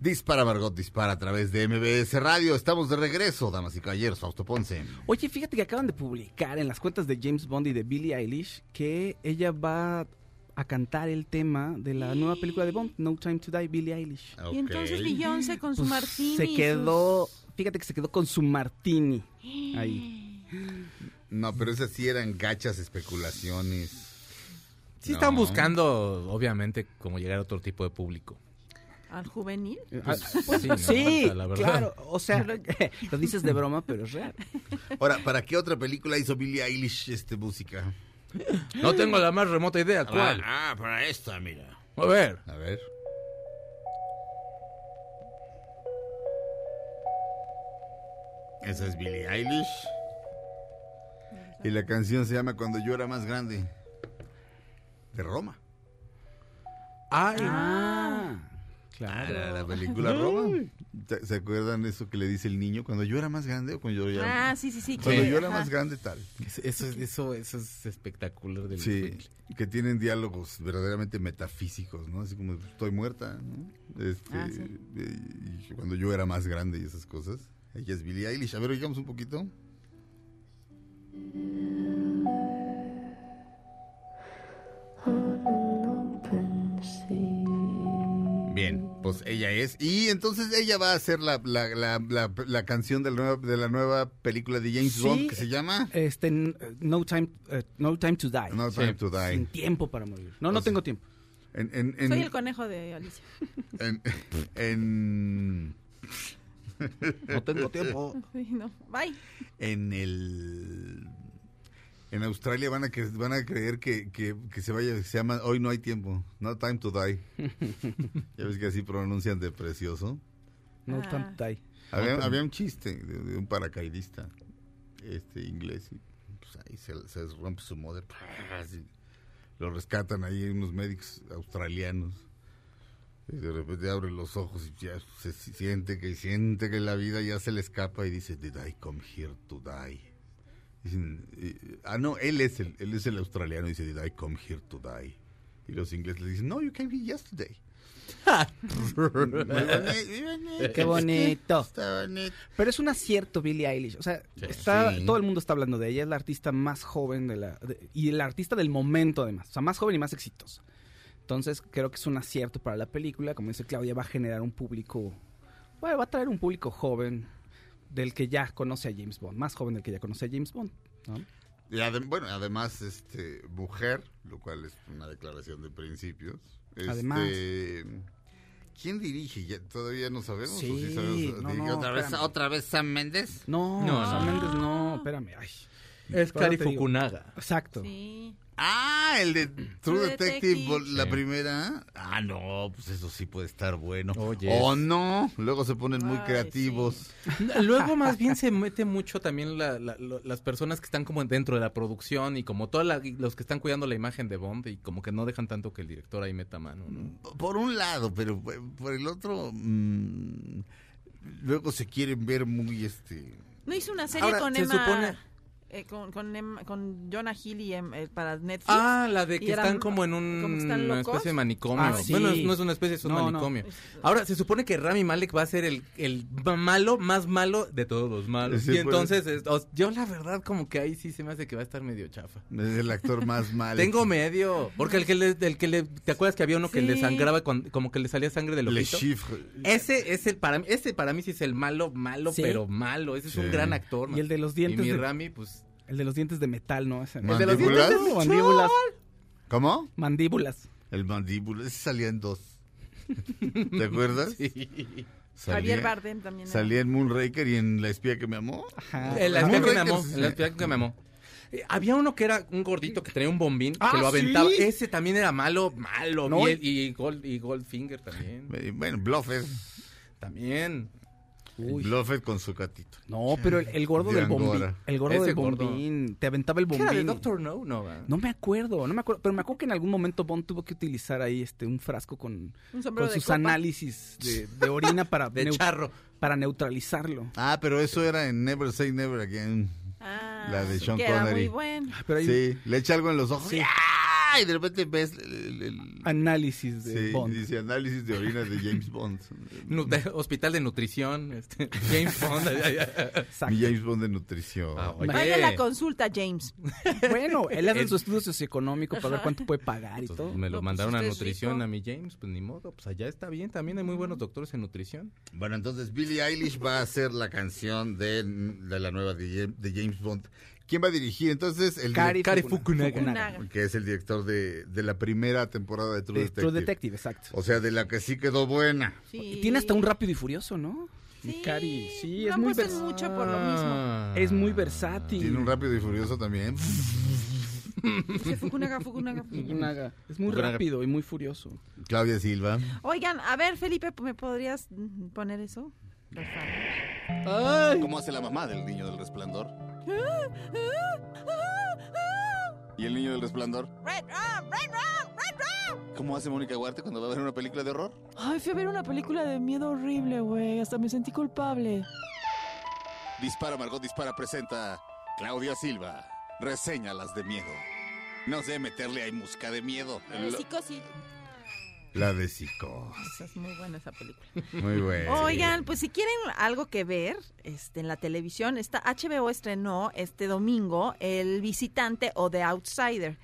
Dispara Margot, dispara a través de MBS Radio. Estamos de regreso, damas y caballeros. Fausto Ponce. Oye, fíjate que acaban de publicar en las cuentas de James Bond y de Billie Eilish que ella va a cantar el tema de la nueva película de Bond, No Time to Die, Billie Eilish. Y entonces Beyoncé con su pues, martini. Se quedó, fíjate que se quedó con su martini ahí. No, pero esas sí eran gachas especulaciones. Sí están buscando, obviamente, como llegar a otro tipo de público. ¿Al juvenil? Pues, sí, claro. O sea, lo dices de broma, pero es real. Ahora, ¿para qué otra película hizo Billie Eilish este música? No tengo la más remota idea. ¿Cuál? Ah, para esta, mira. A ver. A ver. Esa es Billie Eilish. Y la canción se llama Cuando yo era más grande. De Roma. Ay. Ah. Claro. Ah, la, película Roma. ¿Se acuerdan eso que le dice el niño cuando yo era más grande o cuando yo ya Ah, sí, sí, sí. Cuando yo era más grande tal. Eso, eso, eso es espectacular del Sí, que tienen diálogos verdaderamente metafísicos, ¿no? Así como estoy muerta, ¿no? Este, ah, y cuando yo era más grande y esas cosas. Ella es Billie Eilish. A ver, oigamos un poquito. Bien, pues ella es. Y entonces ella va a hacer la, la, la, la, canción de la, nueva, de la nueva película de James Bond que se llama... Este, no, time, eh, no Time to Die. No Time to Die. Sin tiempo para morir. No, no tengo tiempo. En, en, Soy el conejo de Alicia. En... en no tengo tiempo. no. Bye. En el en Australia van a que van a creer que, que, se vaya, se llama Hoy no hay tiempo, no time to die. ya ves que así pronuncian de precioso. No time to die. Había, un chiste de, un paracaidista este inglés y pues ahí se, rompe su motor. Lo rescatan ahí unos médicos australianos. Y de repente abre los ojos y ya se siente que siente que la vida ya se le escapa y dice, Did I come here to die? Dicen, ah, no, él es el, él es el australiano. Dice, did I come here to die? Y los ingleses le dicen, no, you came here yesterday. Qué bonito. Pero es un acierto Billie Eilish. O sea, está, todo el mundo está hablando de ella. Es la artista más joven de la, y la artista del momento además. O sea, más joven y más exitosa. Entonces creo que es un acierto para la película. Como dice Claudia, va a generar un público, bueno, va a traer un público joven del que ya conoce a James Bond, más joven del que ya conoce a James Bond. bueno, además, este, mujer, lo cual es una declaración de principios. Además. Este, ¿Quién dirige? ¿Todavía no sabemos? Sí, ¿Otra, vez, ¿Otra vez Sam Méndez? No, no, Sam Méndez no, espérame. Ay. Es Cari Fukunaga. Exacto. Sí. Ah, el de True, Detective, la primera. Ah, no, pues eso sí puede estar bueno. O no, luego se ponen muy creativos. Luego más bien se mete mucho también las personas que están como dentro de la producción y como todos los que están cuidando la imagen de Bond y como que no dejan tanto que el director ahí meta mano. Por un lado, pero por el otro, mm, luego se quieren ver muy este... No hizo una serie con Emma... Eh, con, con, con, Jonah Hill y em, eh, para Netflix. Ah, la de que están como en un, una especie de manicomio. Ah, bueno, no es una especie, es un manicomio. Ahora, se supone que Rami Malek va a ser el, el malo, más malo de todos los malos. y entonces, yo la verdad como que ahí sí se me hace que va a estar medio chafa. Es el actor más malo. Tengo medio. Porque el que le, el que le, ¿te acuerdas que había uno que le sangraba como que le salía sangre del ojito? Ese es el, para, ese para mí sí es el malo, malo, pero malo. Ese es un gran actor. Y el de los dientes. Y mi Rami, pues el de los dientes de metal, ¿no? Ese, ¿El de los dientes de mandíbulas. ¿Cómo? Mandíbulas. El mandíbula, ese salía en dos. ¿Te acuerdas? Sí. Javier Bardem también. Salía en Moonraker y en La espía que me amó. Ajá. En La espía que me amó. En La espía que me amó. Eh, había uno que era un gordito que tenía un bombín que ah, lo aventaba. Ese también era malo, malo. Y, Gold, y Goldfinger también. Bueno, Bluffer. También. Bluffet con su gatito. No, pero el, gordo del bombín. El gordo del bombín. Te aventaba el bombín. ¿Qué era de Doctor No? No, no me acuerdo, no me acuerdo. Pero me acuerdo que en algún momento Bond tuvo que utilizar ahí este un frasco con, con sus análisis de, orina para, de charro. para neutralizarlo. Ah, pero eso era en Never Say Never Again. Ah, la de Sean Connery. muy bueno. Sí, le echa algo en los ojos. Sí y de repente ves el, análisis de Bond. Dice análisis de orina de James Bond. hospital de nutrición, este, James Bond. Mi James Bond de nutrición. Ah, Vaya la consulta, James. bueno, él hace su estudio socioeconómico para ver cuánto puede pagar y todo. Me lo mandaron a nutrición a mi James, pues ni modo, pues allá está bien, también hay muy buenos doctores en nutrición. Bueno, entonces Billie Eilish va a hacer la canción de, de la nueva de, de James Bond ¿Quién va a dirigir? Entonces, el Kari, Fukunaga, que es el director de, de la primera temporada de True Detective. True Detective, exacto. O sea, de la que sí quedó buena. Tiene hasta un rápido y furioso, ¿no? Sí, Cari, sí, es muy versátil. mucho por lo mismo. Es muy versátil. Tiene un rápido y furioso también. Fukunaga, Fukunaga, Fukunaga. Es muy rápido y muy furioso. Claudia Silva. Oigan, a ver, Felipe, ¿me podrías poner eso? ¿Cómo hace la mamá del niño del resplandor? ¿Y el niño del resplandor? ¿Cómo hace Mónica Huarte cuando va a ver una película de horror? Ay, fui a ver una película de miedo horrible, güey. Hasta me sentí culpable. Dispara, Margot Dispara presenta Claudia Silva. Reseñalas de miedo. No sé meterle ahí música de miedo. Sí, sí. La de Psico. Es muy buena esa película. Muy buena. Oigan, pues si quieren algo que ver este, en la televisión, está, HBO estrenó este domingo El Visitante o The Outsider,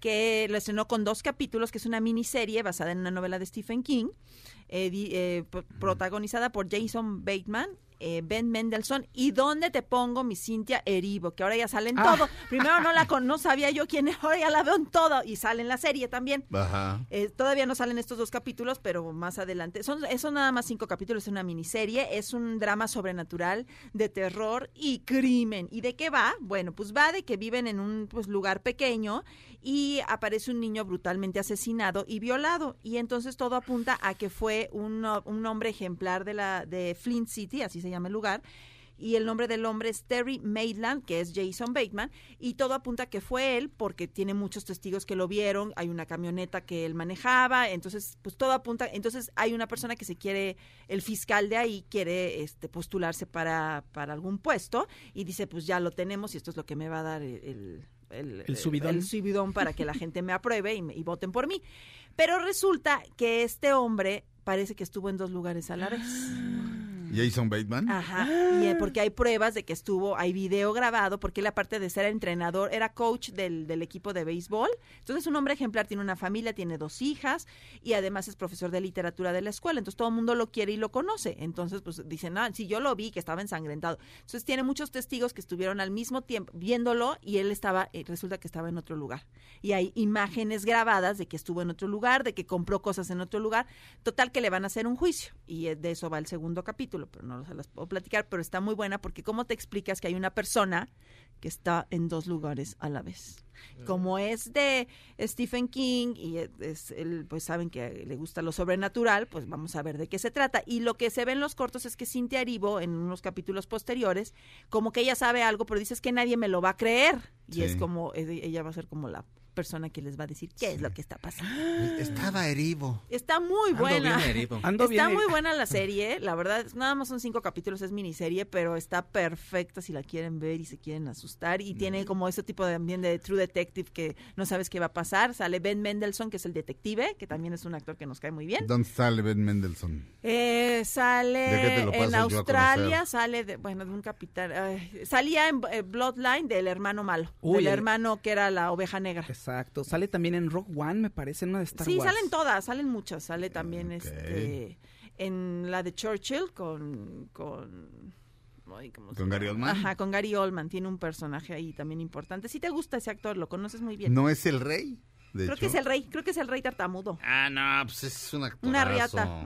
que lo estrenó con dos capítulos, que es una miniserie basada en una novela de Stephen King, eh, eh, protagonizada por Jason Bateman eh, ben Mendelssohn y dónde te pongo mi Cintia Erivo, que ahora ya sale en ah. todo. Primero no la con, no sabía yo quién es, ahora ya la veo en todo y sale en la serie también. Eh, todavía no salen estos dos capítulos, pero más adelante. Son, son nada más cinco capítulos, es una miniserie, es un drama sobrenatural de terror y crimen. ¿Y de qué va? Bueno, pues va de que viven en un pues, lugar pequeño y aparece un niño brutalmente asesinado y violado. Y entonces todo apunta a que fue un, un hombre ejemplar de la de Flint City, así se llama el lugar, y el nombre del hombre es Terry Maitland, que es Jason Bateman, y todo apunta que fue él porque tiene muchos testigos que lo vieron, hay una camioneta que él manejaba, entonces pues todo apunta, entonces hay una persona que se quiere, el fiscal de ahí quiere este postularse para, para algún puesto y dice pues ya lo tenemos y esto es lo que me va a dar el, el, subidón. para que la gente me apruebe y, y voten por mí. Pero resulta que este hombre parece que estuvo en dos lugares a la vez. Jason Bateman. Ajá. Y, eh, porque hay pruebas de que estuvo, hay video grabado, porque él aparte de ser entrenador, era coach del, del equipo de béisbol. Entonces es un hombre ejemplar, tiene una familia, tiene dos hijas y además es profesor de literatura de la escuela. Entonces todo el mundo lo quiere y lo conoce. Entonces pues dicen, ah, sí, yo lo vi, que estaba ensangrentado. Entonces tiene muchos testigos que estuvieron al mismo tiempo viéndolo y él estaba, eh, resulta que estaba en otro lugar. Y hay imágenes grabadas de que estuvo en otro lugar, de que compró cosas en otro lugar. Total que le van a hacer un juicio y eh, de eso va el segundo capítulo pero no se las puedo platicar, pero está muy buena porque cómo te explicas que hay una persona que está en dos lugares a la vez. Como es de Stephen King y es, él, pues saben que le gusta lo sobrenatural, pues vamos a ver de qué se trata. Y lo que se ve en los cortos es que Cintia Aribo, en unos capítulos posteriores, como que ella sabe algo, pero dices que nadie me lo va a creer. Y es como, ella va a ser como la persona que les va a decir qué es lo que está pasando. Estaba herivo. Está muy buena. está muy buena la serie, la verdad, nada más son cinco capítulos, es miniserie, pero está perfecta si la quieren ver y se quieren asustar. Y tiene como ese tipo de ambiente de True Detective que no sabes qué va a pasar. Sale Ben Mendelssohn, que es el detective, que también es un actor que nos cae muy bien. ¿Dónde sale Ben Mendelssohn? Eh, sale en Australia, sale de, bueno, de un capitán. salía en eh, Bloodline del hermano malo, del hermano que era la oveja negra. Exacto. Sale también en Rock One, me parece, una de Star sí, salen todas, salen muchas. Sale también este en la de Churchill con... con ¿Con Gary Oldman? Ajá, con Gary Oldman. Tiene un personaje ahí también importante. Si te gusta ese actor, lo conoces muy bien. ¿No es el rey? Creo que es el rey, creo que es el rey tartamudo. Ah, no, pues es un actorazo. Una riata.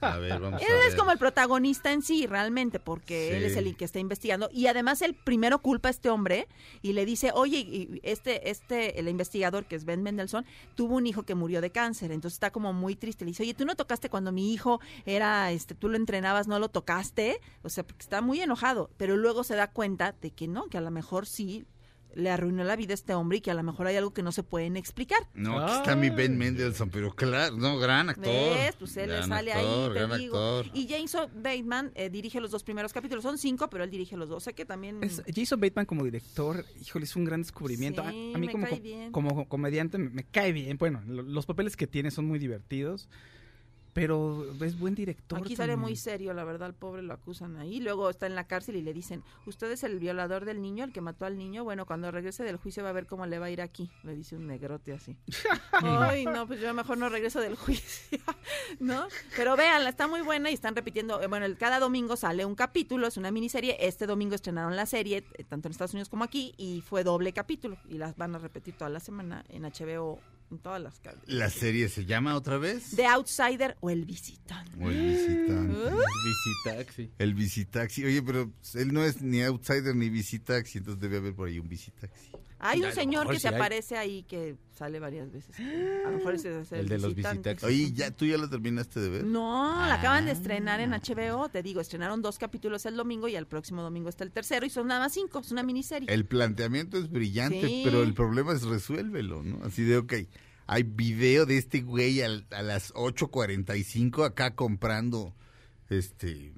a ver, vamos él es como el protagonista en sí, realmente, porque él es el que está investigando. Y además él primero culpa a este hombre y le dice, oye, este, este, el investigador que es Ben Mendelssohn, tuvo un hijo que murió de cáncer. Entonces está como muy triste. Le dice, oye, tú no tocaste cuando mi hijo era, este, tú lo entrenabas, no lo tocaste. O sea, porque está muy enojado. Pero luego se da cuenta de que no, que a lo mejor sí le arruinó la vida a este hombre y que a lo mejor hay algo que no se pueden explicar. No, aquí está mi Ben Mendelssohn, pero claro, no, gran actor. ¿Ves? Pues él sale ahí, te digo. Y Jason Bateman eh, dirige los dos primeros capítulos, son cinco, pero él dirige los dos. O sea que también... Jason Bateman como director, híjole, es un gran descubrimiento. a, mí como, como comediante me, me, cae bien. Bueno, los papeles que tiene son muy divertidos pero es buen director. Aquí sale muy serio, la verdad, el pobre lo acusan ahí. Luego está en la cárcel y le dicen, usted es el violador del niño, el que mató al niño. Bueno, cuando regrese del juicio va a ver cómo le va a ir aquí. Le dice un negrote así. Ay, no, pues yo mejor no regreso del juicio, ¿no? Pero véanla, está muy buena y están repitiendo. Eh, bueno, cada domingo sale un capítulo, es una miniserie. Este domingo estrenaron la serie, eh, tanto en Estados Unidos como aquí, y fue doble capítulo. Y las van a repetir toda la semana en HBO en todas las ¿La serie se llama otra vez? The Outsider o El Visitante. O El Visitante. El Visitaxi. El Visitaxi. Oye, pero él no es ni Outsider ni Visitaxi, entonces debe haber por ahí un Visitaxi. Hay un señor que se aparece ahí que sale varias veces. A lo mejor ese es el, de los visitantes. Oye, ¿ya, ¿tú ya lo terminaste de ver? No, la acaban de estrenar en HBO. Te digo, estrenaron dos capítulos el domingo y el próximo domingo está el tercero y son nada más cinco. Es una miniserie. El planteamiento es brillante, pero el problema es resuélvelo, ¿no? Así de, ok, hay video de este güey a, a las 8.45 acá comprando este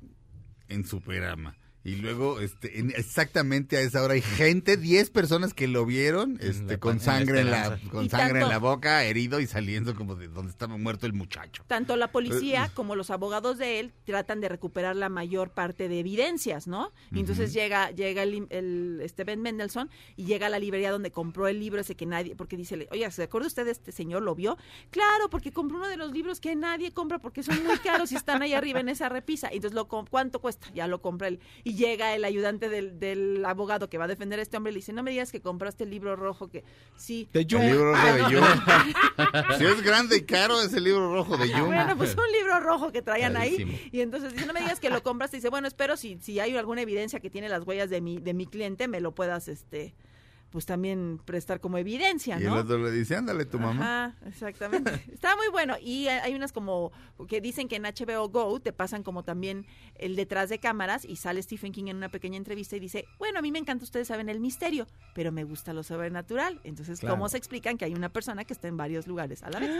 en Superama. Y luego, este, exactamente a esa hora hay gente, 10 personas que lo vieron, este, con sangre en la, con sangre en la boca, herido y saliendo como de donde estaba muerto el muchacho. Tanto la policía eh, como los abogados de él tratan de recuperar la mayor parte de evidencias, ¿no? Y entonces llega, llega el, el este Ben Mendelssohn y llega a la librería donde compró el libro ese que nadie, porque dice, oye, ¿se acuerda usted de este señor? ¿Lo vio? Claro, porque compró uno de los libros que nadie compra porque son muy caros y están ahí arriba en esa repisa. Y entonces, lo, ¿cuánto cuesta? Ya lo compra él. Y llega el ayudante del, del, abogado que va a defender a este hombre y le dice, no me digas que compraste el libro rojo que sí. De Jung. El libro rojo de Jung. si es grande y caro es el libro rojo de Jung. Bueno, pues un libro rojo que traían ahí. Y entonces dice, no me digas que lo compraste. Y dice, bueno, espero si, si hay alguna evidencia que tiene las huellas de mi, de mi cliente, me lo puedas, este pues también prestar como evidencia, ¿no? Y el otro le dice, ándale tu mamá. Ajá, exactamente. Está muy bueno. Y hay unas como que dicen que en HBO Go te pasan como también el detrás de cámaras y sale Stephen King en una pequeña entrevista y dice, bueno, a mí me encanta, ustedes saben el misterio, pero me gusta lo sobrenatural. Entonces, ¿cómo se explican que hay una persona que está en varios lugares a la vez?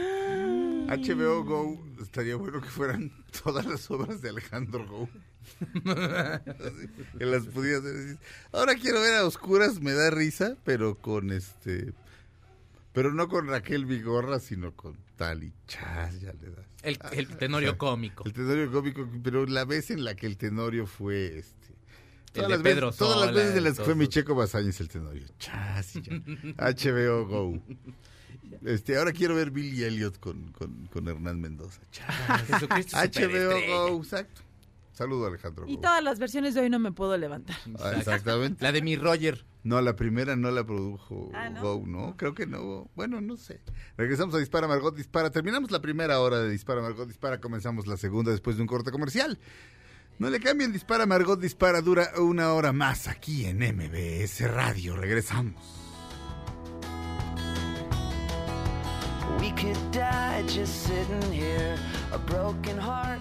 HBO Go, estaría bueno que fueran todas las obras de Alejandro Go. que las pudiera hacer. Ahora quiero ver a oscuras, me da risa, pero con este. Pero no con Raquel Vigorra, sino con Tali Chas, ya le das. El, tenorio cómico. El tenorio cómico, pero la vez en la que el tenorio fue este. Todas, las, veces, todas las veces en las que fue mi Checo Basáñez el tenorio. Chas y ya. HBO Go. Este, ahora quiero ver Billy Elliot con, con, con Hernán Mendoza. HBO Go, exacto. Saludo, Alejandro. Y todas las versiones de hoy no me puedo levantar. Ah, exactamente. La de mi Roger. No, la primera no la produjo ah, Go, ¿no? Creo que no. Bueno, no sé. Regresamos a Dispara Margot Dispara. Terminamos la primera hora de Dispara Margot Dispara. Comenzamos la segunda después de un corte comercial. No le cambien Dispara Margot Dispara. Dura una hora más aquí en MBS Radio. Regresamos. We could die just sitting here, a broken heart,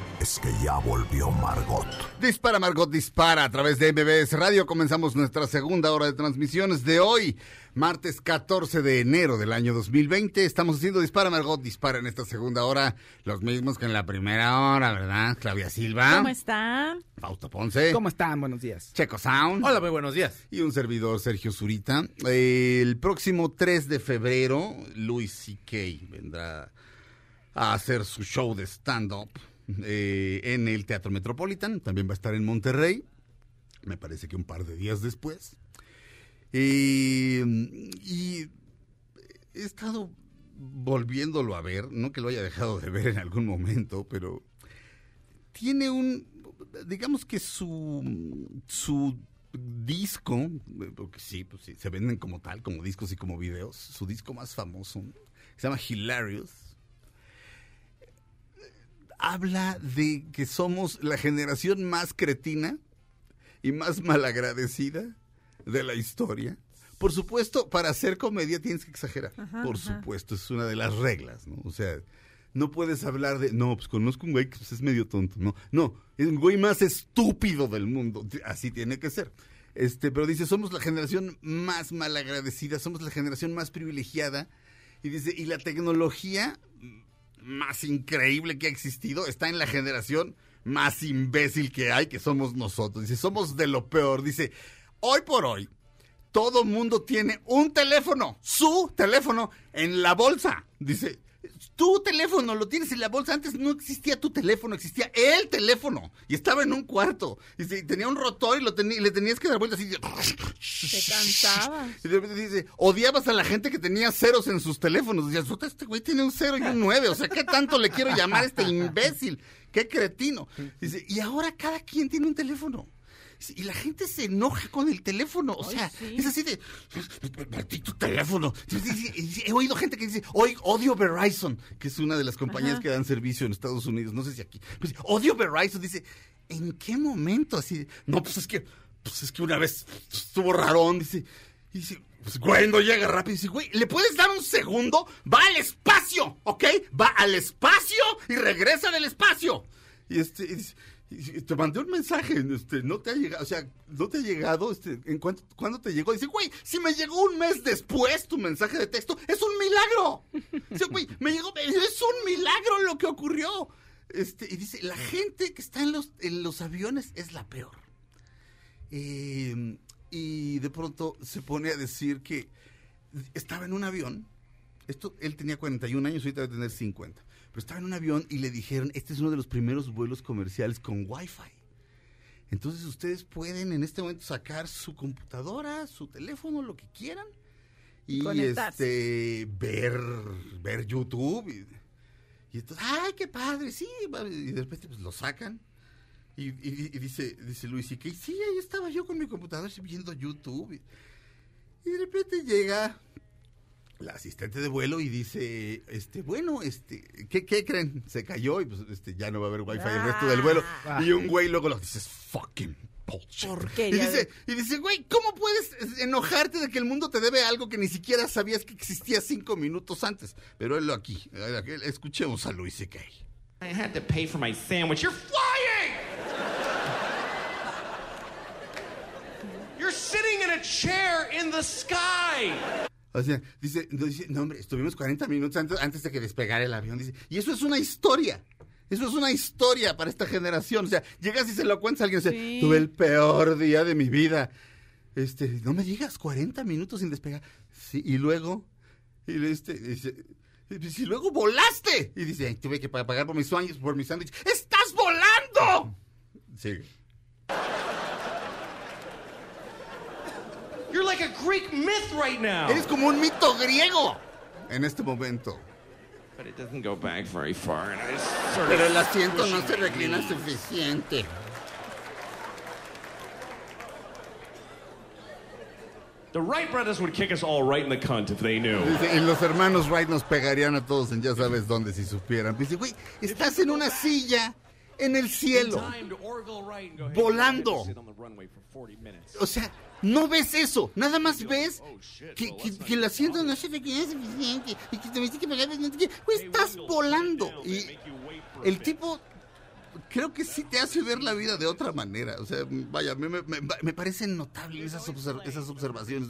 es que ya volvió Margot. Dispara Margot, dispara a través de MBS Radio. Comenzamos nuestra segunda hora de transmisiones de hoy, martes 14 de enero del año 2020. Estamos haciendo Dispara Margot, dispara en esta segunda hora, los mismos que en la primera hora, ¿verdad? Claudia Silva. ¿Cómo están? Fausto Ponce. ¿Cómo están? Buenos días. Checo Sound. Hola, muy buenos días. Y un servidor, Sergio Zurita. el próximo 3 de febrero, Luis C.K. vendrá a hacer su show de stand-up eh, en el Teatro Metropolitan. También va a estar en Monterrey. Me parece que un par de días después. y he estado volviéndolo a ver, no que lo haya dejado de ver en algún momento, pero tiene un, digamos que su, su disco, porque sí, pues sí, se venden como tal, como discos y como videos, su disco más famoso, se llama Hilarious, habla de que somos la generación más cretina y más malagradecida de la historia. Por supuesto, para hacer comedia tienes que exagerar. Por supuesto, es una de las reglas, ¿no? O sea, no puedes hablar de, no, pues conozco un güey que pues, es medio tonto, no, no, es un güey más estúpido del mundo, así tiene que ser. Este, pero dice, somos la generación más malagradecida, somos la generación más privilegiada. Y dice, y la tecnología más increíble que ha existido está en la generación más imbécil que hay, que somos nosotros. Dice, somos de lo peor. Dice, hoy por hoy, todo mundo tiene un teléfono, su teléfono, en la bolsa. Dice, tu teléfono lo tienes en la bolsa. Antes no existía tu teléfono, existía el teléfono. Y estaba en un cuarto. Y tenía un rotor y, lo le tenías que dar vueltas así. Te cansabas. Y de repente dice, odiabas a la gente que tenía ceros en sus teléfonos. Decías, este güey tiene un cero y un nueve. O sea, ¿qué tanto le quiero llamar a este imbécil? Qué cretino. Dice, y ahora cada quien tiene un teléfono. Y la gente se enoja con el teléfono. O sea, es así de. tu teléfono. He oído gente que dice, hoy odio Verizon, que es una de las compañías que dan servicio en Estados Unidos. No sé si aquí. Pues, odio Verizon. Dice, ¿en qué momento? Así, no, pues es que. Pues es que una vez estuvo rarón. Dice, y dice, pues güey, no llega rápido. Dice, güey, ¿le puedes dar un segundo? Va al espacio, ¿ok? Va al espacio y regresa del espacio. Y este, y dice, te mandé un mensaje, este, no te ha llegado, o sea, no te ha llegado, este, ¿en cuánto, cuándo te llegó? Dice, güey, si me llegó un mes después tu mensaje de texto, es un milagro. Dice, güey, me llegó, es un milagro lo que ocurrió. Este, y dice, la gente que está en los, en los aviones es la peor. Em, y de pronto se pone a decir que estaba en un avión, esto, él tenía 41 años, ahorita debe tener 50 pero estaba en un avión y le dijeron, este es uno de los primeros vuelos comerciales con Wi-Fi. Entonces ustedes pueden en este momento sacar su computadora, su teléfono, lo que quieran, y este ver ver YouTube y, entonces ay qué padre sí y de repente pues lo sacan. Y, dice dice Luis y que sí ahí estaba yo con mi computador viendo YouTube y, de repente llega la asistente de vuelo y dice, este, bueno, este, ¿qué, qué creen? Se cayó y pues este, ya no va a haber wifi el resto del vuelo. Ah. Y un güey luego lo dice, fucking y dice, y dice, güey, ¿cómo puedes enojarte de que el mundo te debe algo que ni siquiera sabías que existía cinco minutos antes? Pero él lo aquí, escuchemos a Luis C.K. I had to pay for my sandwich. You're flying! You're sitting in a chair in the sky. O sea, dice, dice, no hombre, estuvimos 40 minutos antes, antes de que despegara el avión. Dice, y eso es una historia. Eso es una historia para esta generación. O sea, llegas y se lo cuentas a alguien. Dice, tuve el peor día de mi vida. Este, no me digas 40 minutos sin despegar. Sí, y luego, y este, dice, y luego volaste. Y dice, tuve que pagar por mis sueños, por mis sándwiches. ¡Estás volando! Sigue. Like a Greek myth right now. Eres como un mito griego en este momento. Pero el asiento no se reclina suficiente. The Wright brothers would kick us all right in the cunt if they knew. y los hermanos Wright nos pegarían a todos en ya sabes dónde si supieran. Dice, güey, estás en una silla en el cielo, volando. O sea, no ves eso, nada más ves que, que, el asiento no que es suficiente y que te me que pagar, estás volando. Y el tipo creo que sí te hace ver la vida de otra manera. O sea, vaya, me, me, me parecen notables esas, esas observaciones.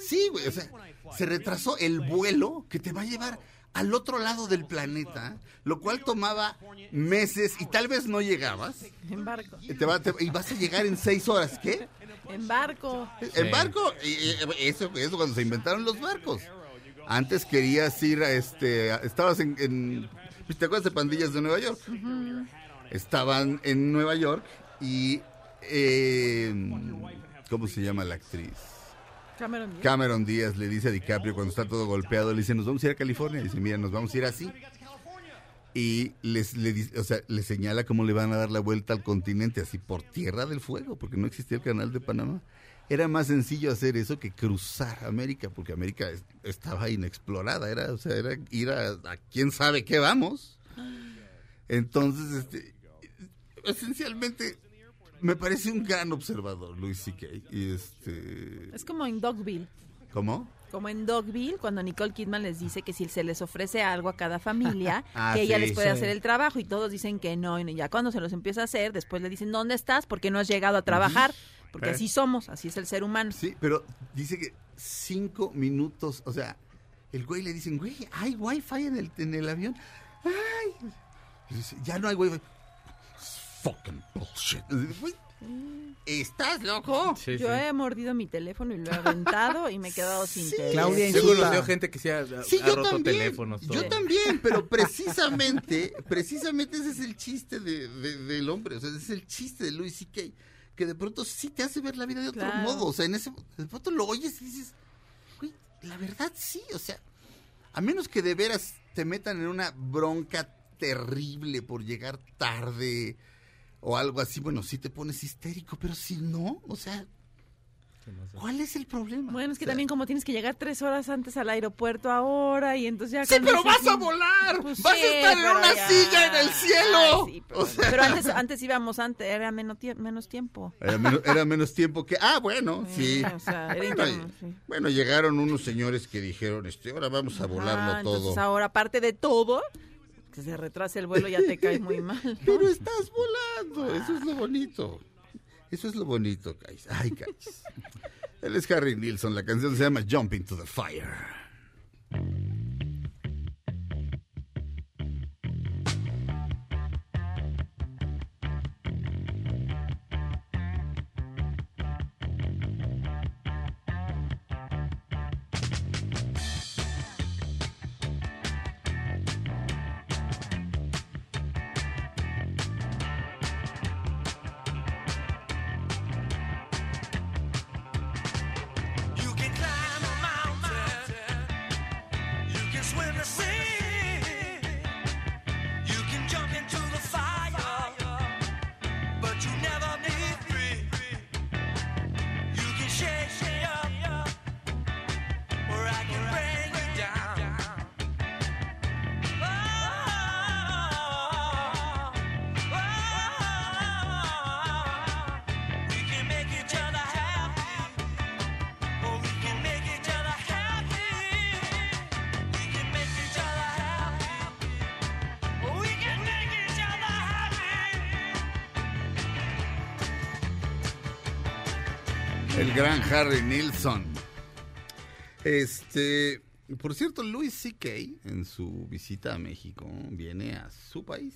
Sí, güey, o sea, se retrasó el vuelo que te va a llevar al otro lado del planeta, lo cual tomaba meses y tal vez no llegabas. En barco. y vas a llegar en seis horas, ¿qué? En barco. En barco. Y, eso, eso cuando se inventaron los barcos. Antes querías ir a este, estabas en, ¿te acuerdas de Pandillas de Nueva York? Estaban en Nueva York y, eh, ¿cómo se llama la actriz? Cameron Díaz. le dice a DiCaprio cuando está todo golpeado, le dice, nos vamos a ir a California. dice, mira, nos vamos a ir así. Y les, le, o sea, le señala cómo le van a dar la vuelta al continente, así por tierra del fuego, porque no existía el canal de Panamá. Era más sencillo hacer eso que cruzar América, porque América estaba inexplorada, era, o sea, era ir a, quién sabe qué vamos. Entonces, este, esencialmente me parece un gran observador, Luis C.K. Y este... Es como en Dogville. ¿Cómo? Como en Dogville, cuando Nicole Kidman les dice que si se les ofrece algo a cada familia, ah, que ella les puede hacer el trabajo y todos dicen que no. Y ya cuando se los empieza a hacer, después le dicen, ¿dónde estás? Porque no has llegado a trabajar. Porque así somos, así es el ser humano. Sí, pero dice que cinco minutos, o sea, el güey le dicen, güey, hay wifi en el, en el avión. Ay, ya no hay wifi fucking bullshit. ¿Estás loco? Yo he mordido mi teléfono y lo he aventado y me he quedado sin teléfono. Claudia sí. Yo gente que se ha, roto teléfonos. Yo también, pero precisamente, precisamente ese es el chiste de, del hombre. O sea, ese es el chiste de Louis C.K. Que de pronto sí te hace ver la vida de otro modo. O sea, en ese, de pronto lo oyes y dices, güey, la verdad sí. O sea, a menos que de veras te metan en una bronca terrible por llegar tarde o algo así, bueno, sí te pones histérico, pero si no, o sea, ¿cuál es el problema? Bueno, es que también como tienes que llegar tres horas antes al aeropuerto ahora y entonces ya... Sí, pero vas a volar, pues vas a estar en una silla en el cielo. pero, antes, antes íbamos antes, era menos, menos tiempo. Era menos, tiempo que... Ah, bueno, sí. bueno, llegaron unos señores que dijeron, este, ahora vamos a volarlo todo. Entonces ahora, aparte de todo que se retrase el vuelo ya te cae muy mal. Pero estás volando, eso es lo bonito. Eso es lo bonito, guys. Ay, guys. Él es Harry Nilsson, la canción se llama Jumping to the Fire. Este, por cierto, Louis C.K. en su visita a México viene a su país.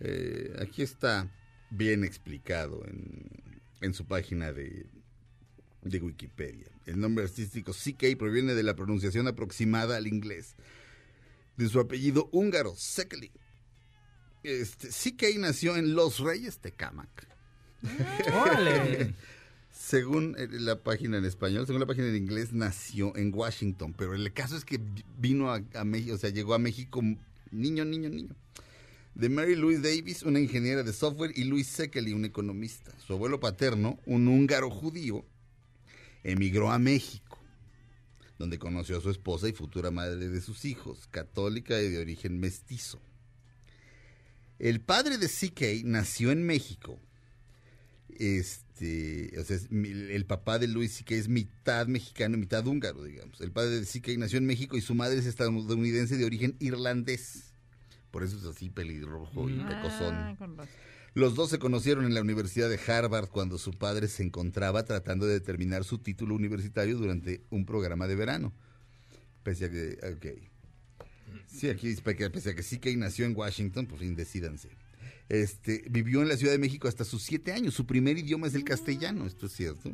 Eh, aquí está bien explicado en, en su página de, de Wikipedia. El nombre artístico CK proviene de la pronunciación aproximada al inglés de su apellido húngaro, Sekeli. Este, CK nació en Los Reyes Tecámac. ¡Órale! según eh, la página en español, según la página en inglés, nació en Washington, pero el caso es que vino a, México, o sea, llegó a México niño, niño, niño. De Mary Louise Davis, una ingeniera de software, y Louis Sekeli, un economista. Su abuelo paterno, un húngaro judío, emigró a México, donde conoció a su esposa y futura madre de sus hijos, católica y de origen mestizo. El padre de CK nació en México. Este, o sea, el papá de Luis CK es mitad mexicano y mitad húngaro, digamos. El padre de CK nació en México y su madre es estadounidense de origen irlandés. Por eso es así pelirrojo y pecosón. Ah, los dos se conocieron en la Universidad de Harvard cuando su padre se encontraba tratando de determinar su título universitario durante un programa de verano. Pese a que, ok. Sí, aquí pese a que que nació en Washington, pues indecídanse. Este, vivió en la Ciudad de México hasta sus siete años. Su primer idioma es el castellano, esto es cierto.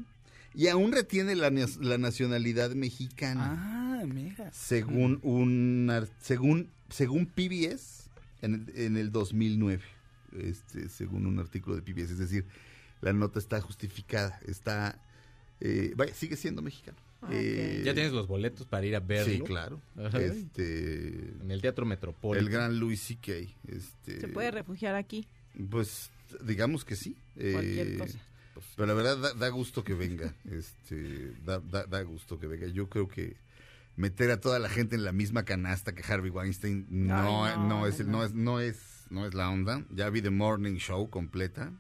Y aún retiene la, nacionalidad mexicana. Ah, mira. Según un según según PBS en el, en el 2009 este, según un artículo de PBS. Es decir, la nota está justificada, está, eh, vaya, sigue siendo mexicano. Ah, eh, ya tienes los boletos para ir a verlo. Sí, claro. Este, en el Teatro Metropolitano. El gran Louis C.K. Este, ¿Se puede refugiar aquí? Pues digamos que sí. Cualquier eh, cosa. Pero la verdad da, gusto que venga. Este, da, da, gusto que venga. Yo creo que meter a toda la gente en la misma canasta que Harvey Weinstein no, no, es, no, es, no es no es la onda. Ya vi The Morning Show completa.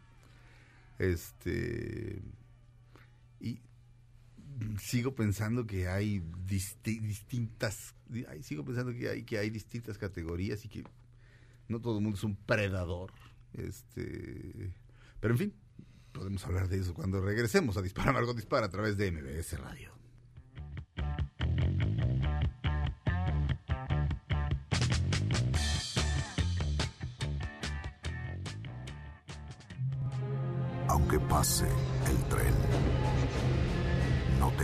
Este. Sigo pensando que hay distintas. sigo pensando que hay, que hay distintas categorías y que no todo el mundo es un predador. Este. Pero en fin, podemos hablar de eso cuando regresemos a Dispara Margot Dispara a través de MBS Radio. aunque pase el tren.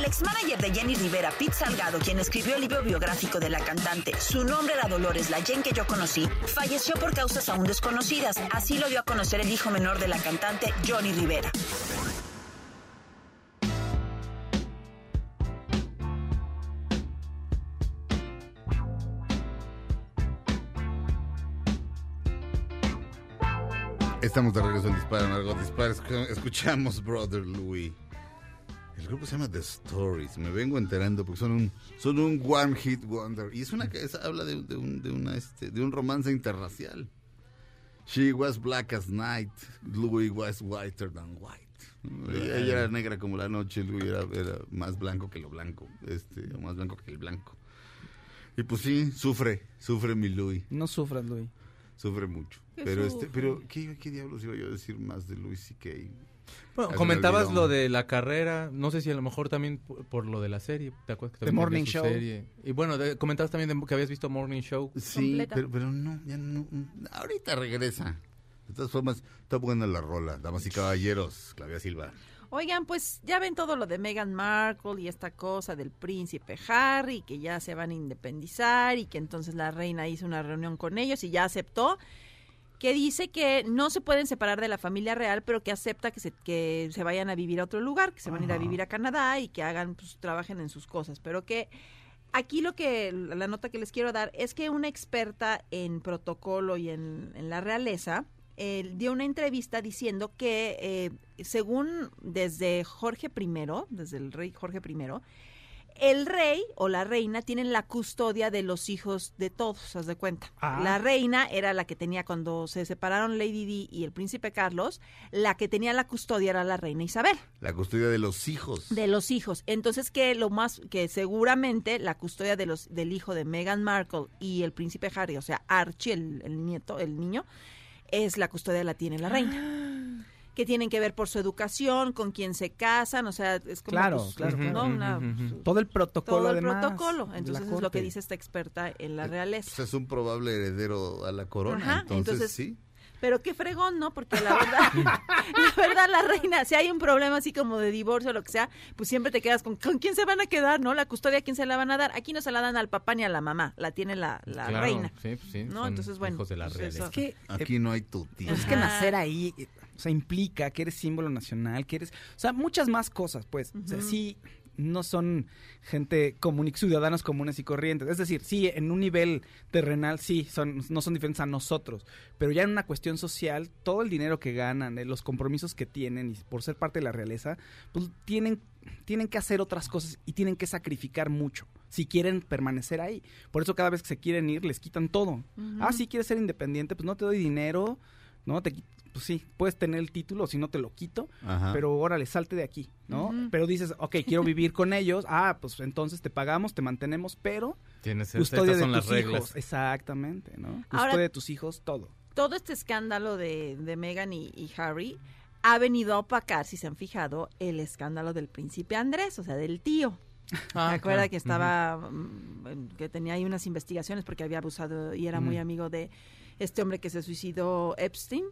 El ex-manager de Jenny Rivera, Pete Salgado, quien escribió el libro biográfico de la cantante, su nombre era Dolores, la Jen que yo conocí, falleció por causas aún desconocidas. Así lo dio a conocer el hijo menor de la cantante, Johnny Rivera. Estamos de regreso en Dispara, Margot Dispara. Escuchamos Brother Louis. El grupo se llama The Stories. Me vengo enterando porque son un, son un one hit wonder. Y es una que habla de, un, de, una, este, de un romance interracial. She was black as night. Louis was whiter than white. Ella, era negra como la noche. Louis era, era, más blanco que lo blanco. Este, más blanco que el blanco. Y pues sí, sufre, sufre mi Louis. No sufras, Louis sufre mucho. Pero este, pero ¿qué, ¿qué, diablos iba yo a decir más de Luis C.K.? Bueno, comentabas lo de la carrera, no sé si a lo mejor también por, lo de la serie, ¿te acuerdas? Que Morning Show. Y bueno, comentabas también que habías visto Morning Show. Sí, pero, pero, no, ya no, ahorita regresa. De todas formas, está buena la rola, damas y caballeros, Claudia Silva. Oigan, pues ya ven todo lo de Meghan Markle y esta cosa del príncipe Harry, que ya se van a independizar y que entonces la reina hizo una reunión con ellos y ya aceptó, que dice que no se pueden separar de la familia real, pero que acepta que se, que se vayan a vivir a otro lugar, que se van a ir a vivir a Canadá y que hagan, pues trabajen en sus cosas, pero que aquí lo que, la nota que les quiero dar es que una experta en protocolo y en, en la realeza, dio una entrevista diciendo que eh, según desde Jorge I, desde el rey Jorge I, el rey o la reina tienen la custodia de los hijos de todos, haz de cuenta. Ah. La reina era la que tenía cuando se separaron Lady Di y el príncipe Carlos, la que tenía la custodia era la reina Isabel. La custodia de los hijos. De los hijos. Entonces que lo más que seguramente la custodia de los del hijo de Meghan Markle y el príncipe Harry, o sea, Archie el, el nieto, el niño, es la custodia la tiene la reina. Ah que tienen que ver por su educación, con quién se casan, o sea, es como claro, pues, claro, todo el protocolo todo el protocolo, entonces es lo que dice esta experta en la eh, realeza. Pues es un probable heredero a la corona, entonces, sí. Pero qué fregón, ¿no? Porque la verdad, la verdad, la reina, si hay un problema así como de divorcio o lo que sea, pues siempre te quedas con, ¿con quién se van a quedar, no? La custodia, ¿quién se la van a dar? Aquí no se la dan al papá ni a la mamá, la tiene la, la reina. Sí, pues sí. ¿no? Entonces, bueno. Hijos de la pues es que, Aquí no hay tu tío. Es que nacer ahí, o sea, implica que eres símbolo nacional, que eres, o sea, muchas más cosas, pues. O sea, sí, no son gente común, ciudadanos comunes y corrientes. Es decir, sí, en un nivel terrenal sí, son, no son diferentes a nosotros, pero ya en una cuestión social, todo el dinero que ganan, eh, los compromisos que tienen y por ser parte de la realeza, pues tienen, tienen que hacer otras cosas y tienen que sacrificar mucho si quieren permanecer ahí. Por eso cada vez que se quieren ir, les quitan todo. Ah, sí, quieres ser independiente, pues no te doy dinero, ¿no? Te, pues sí, puedes tener el título, si no te lo quito, pero órale, salte de aquí, ¿no? Pero dices, ok, quiero vivir con ellos, ah, pues entonces te pagamos, te mantenemos, pero Tienes custodia de tus hijos, exactamente, ¿no? Custodia de tus hijos, todo. Todo este escándalo de, de Meghan y, Harry ha venido a opacar, si se han fijado, el escándalo del príncipe Andrés, o sea, del tío. Ah, acuerda que estaba, mm, que tenía ahí unas investigaciones porque había abusado y era muy amigo de este hombre que se suicidó, Epstein.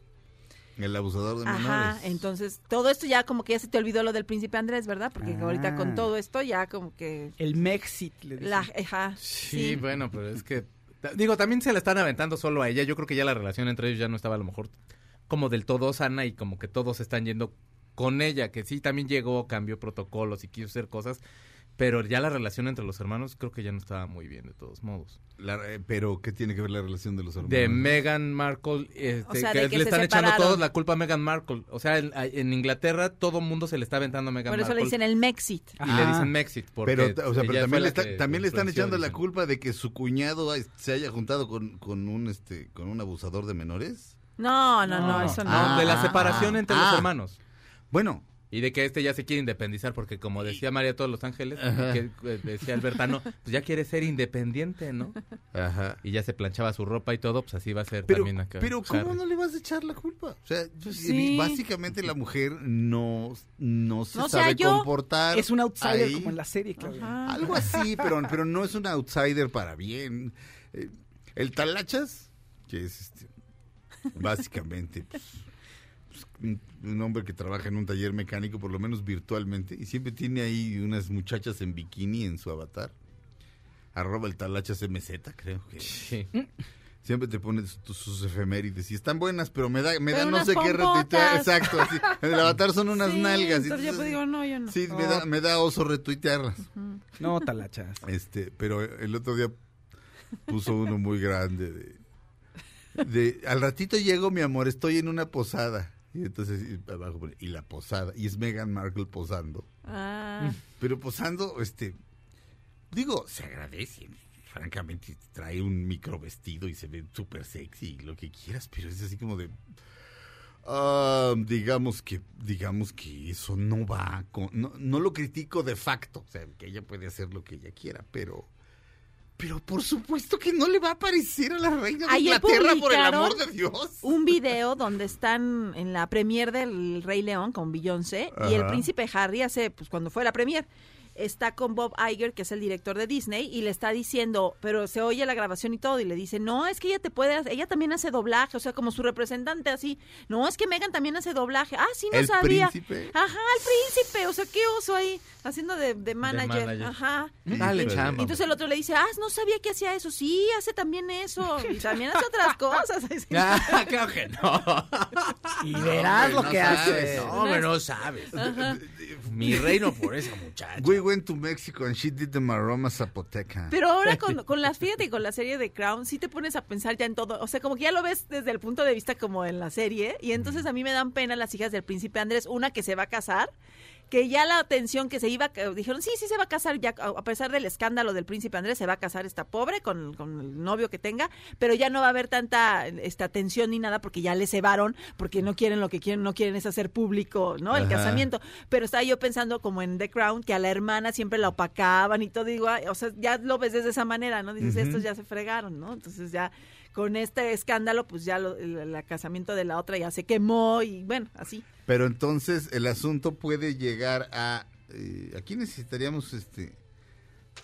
El abusador de Ajá, entonces todo esto ya como que ya se te olvidó lo del príncipe Andrés, ¿verdad? Porque ahorita con ah. todo esto ya como que... El Mexit, le la, ajá, sí, bueno, pero es que... Digo, también se la están aventando solo a ella. Yo creo que ya la relación entre ellos ya no estaba a lo mejor como del todo sana y como que todos están yendo con ella, que sí también llegó, cambió protocolos y quiso hacer cosas, pero ya la relación entre los hermanos creo que ya no estaba muy bien de todos modos. Eh, pero ¿qué tiene que ver la relación de los hermanos? De Meghan Markle, este, que, le están echando todos la culpa a Meghan Markle. O sea, en, Inglaterra todo mundo se le está aventando a Meghan Markle. Por eso le dicen el Mexit. Y le dicen Mexit. Pero, o sea, pero también, le, también le están echando la culpa de que su cuñado se haya juntado con, con un este con un abusador de menores. No, no, no, eso no. Ah, de la separación entre los ah. hermanos. Bueno, y de que este ya se quiere independizar porque como decía María todos los ángeles, que eh, decía Albertano, pues ya quiere ser independiente, ¿no? Ajá. Y ya se planchaba su ropa y todo, pues así va a ser también acá. Pero ¿cómo no le vas a echar la culpa? O sea, pues básicamente la mujer no, no se sabe comportar. Es un outsider como en la serie, Algo así, pero, pero no es un outsider para bien. Eh, el talachas, que es este, básicamente... Pues, un, hombre que trabaja en un taller mecánico, por lo menos virtualmente, y siempre tiene ahí unas muchachas en bikini en su avatar. Arroba el talachas MZ, creo que. Siempre te pone sus, efemérides y están buenas, pero me da, me da no sé qué retuitear. Exacto, así. En el avatar son unas nalgas. Sí, me, da, me da oso retuitearlas. No, talachas. Este, pero el otro día puso uno muy grande de, de al ratito llego, mi amor, estoy en una posada. Y entonces abajo y la posada y es Meghan Markle posando. Ah. Pero posando este digo, se agradece. Francamente trae un micro vestido y se ve súper sexy, lo que quieras, pero es así como de ah, digamos que digamos que eso no va con, no, no lo critico de facto, o sea, que ella puede hacer lo que ella quiera, pero pero por supuesto que no le va a parecer a la reina de Inglaterra, por el amor de Dios. Un video donde están en la premier del Rey León con Beyoncé y el príncipe Harry hace, pues cuando fue la premier está con Bob Iger, que es el director de Disney, y le está diciendo, pero se oye la grabación y todo, y le dice, no, es que ella te puede, ella también hace doblaje, o sea, como su representante así, no, es que Megan también hace doblaje, ah, sí, no sabía. Príncipe? Ajá, el príncipe, o sea, qué oso ahí, haciendo de, manager. ajá. Dale, y, entonces el otro le dice, ah, no sabía que hacía eso, sí, hace también eso, y también hace otras cosas. ah, claro que no. y verás lo que hace. No, no sabes. Mi reino por esa muchacha went to Mexico and she did the maroma zapoteca. Pero ahora con, con las, fíjate, con la serie de Crown, sí te pones a pensar ya en todo. O sea, como que ya lo ves desde el punto de vista como en la serie. Y entonces a mí me dan pena las hijas del príncipe Andrés. Una que se va a casar que ya la atención que se iba, dijeron, sí, sí se va a casar, ya a pesar del escándalo del príncipe Andrés, se va a casar esta pobre con, con el novio que tenga, pero ya no va a haber tanta esta atención ni nada porque ya le cebaron, porque no quieren lo que quieren, no quieren es hacer público, ¿no? El casamiento. Pero estaba yo pensando como en The Crown, que a la hermana siempre la opacaban y todo, digo, o sea, ya lo ves de esa manera, ¿no? Dices, estos ya se fregaron, ¿no? Entonces ya con este escándalo, pues ya el, casamiento de la otra ya se quemó y bueno, así. Pero entonces el asunto puede llegar a... Eh, aquí necesitaríamos este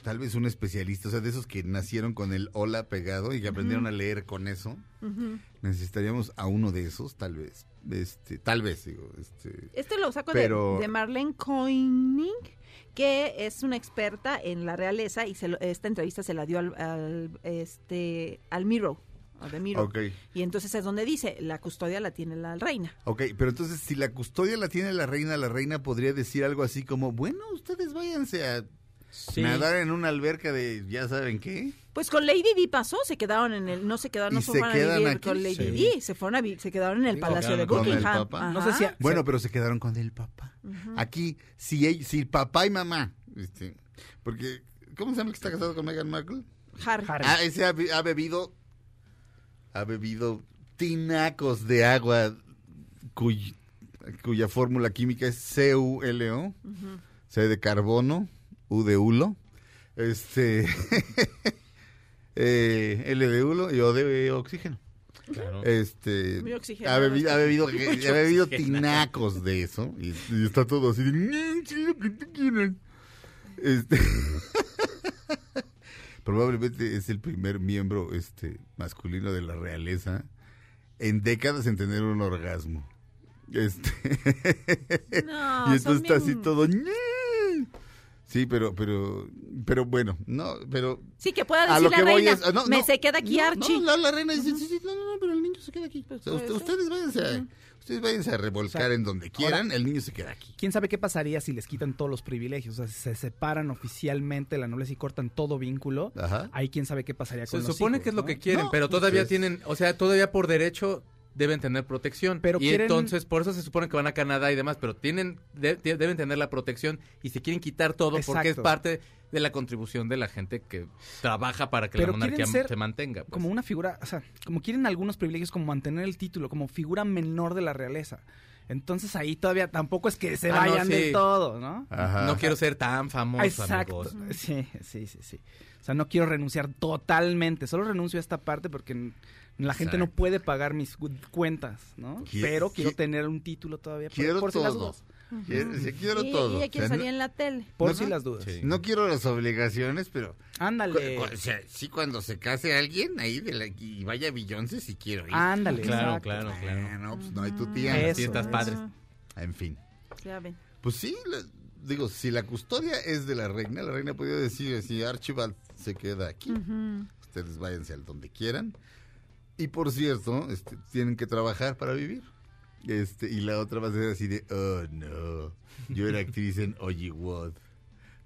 tal vez un especialista, o sea, de esos que nacieron con el hola pegado y que aprendieron a leer con eso. Necesitaríamos a uno de esos, tal vez. Este, tal vez, digo. Este, este lo saco de, Marlene Koenig, que es una experta en la realeza y se esta entrevista se la dio al, este, al Miro. Y entonces es donde dice, la custodia la tiene la reina. Ok, pero entonces si la custodia la tiene la reina, la reina podría decir algo así como, bueno, ustedes váyanse a nadar en una alberca de ya saben qué. Pues con Lady Di pasó, se quedaron en el, no se quedaron, no se, fueron a vivir con Lady Di, se fueron a se quedaron en el palacio de Buckingham. No sé si bueno, pero se quedaron con el papá. Aquí, si, si papá y mamá, este, porque, ¿cómo se llama que está casado con Meghan Markle? Harry. Ah, ese ha, bebido ha bebido tinacos de agua cuya fórmula química es CuLO, C de carbono, U de hulo, este, eh, L de hulo y O de oxígeno. Este, ha bebido, ha bebido, ha bebido tinacos de eso y, está todo así Este, probablemente es el primer miembro este masculino de la realeza en décadas en tener un orgasmo. Este. y entonces está así todo. Sí, pero, pero, pero bueno, no, pero. Sí, que pueda decir la reina, me se queda aquí Archie. No, la, reina dice, sí, sí, no, no, pero el niño se queda aquí. Pues ustedes váyanse a, ustedes váyanse a revolcar en donde quieran, el niño se queda aquí. ¿Quién sabe qué pasaría si les quitan todos los privilegios? O sea, si se separan oficialmente la nobleza y cortan todo vínculo, Ajá. ahí quién sabe qué pasaría con Se supone que es lo que quieren, pero todavía pues tienen, o sea, todavía por derecho deben tener protección. Pero y entonces, por eso se supone que van a Canadá y demás, pero tienen deben tener la protección y se quieren quitar todo porque es parte de la contribución de la gente que trabaja para que la monarquía se mantenga. Pues. Como una figura, o sea, como quieren algunos privilegios como mantener el título, como figura menor de la realeza. Entonces ahí todavía tampoco es que se ah, vayan de todo, ¿no? No quiero ser tan famoso, Exacto. Sí, sí, sí, sí. O sea, no quiero renunciar totalmente, solo renuncio a esta parte porque la gente no puede pagar mis cuentas, ¿no? Pero quiero tener un título todavía por, por si las dudas. Quiero, quiero todo. ella quiere salir en la tele. Por si las dudas. No quiero las obligaciones, pero... Ándale. o sea, sí, cuando se case alguien ahí de la, y vaya Beyoncé, si quiero ir. Ándale. Claro, claro, claro. no, pues no hay tu tía. Eso, fiestas padres. En fin. Ya ven. Pues sí, digo, si la custodia es de la reina, la reina podría decir, si Archibald se queda aquí, ustedes váyanse al donde quieran y por cierto, este, tienen que trabajar para vivir. Este, y la otra va a ser así de, oh no, yo era actriz en Hollywood.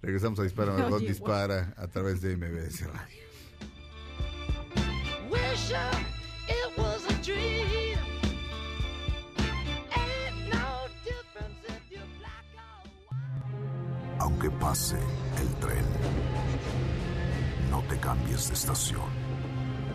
Regresamos a Dispara Margot Dispara a través de MBS Radio. Aunque pase el tren, no te cambies de estación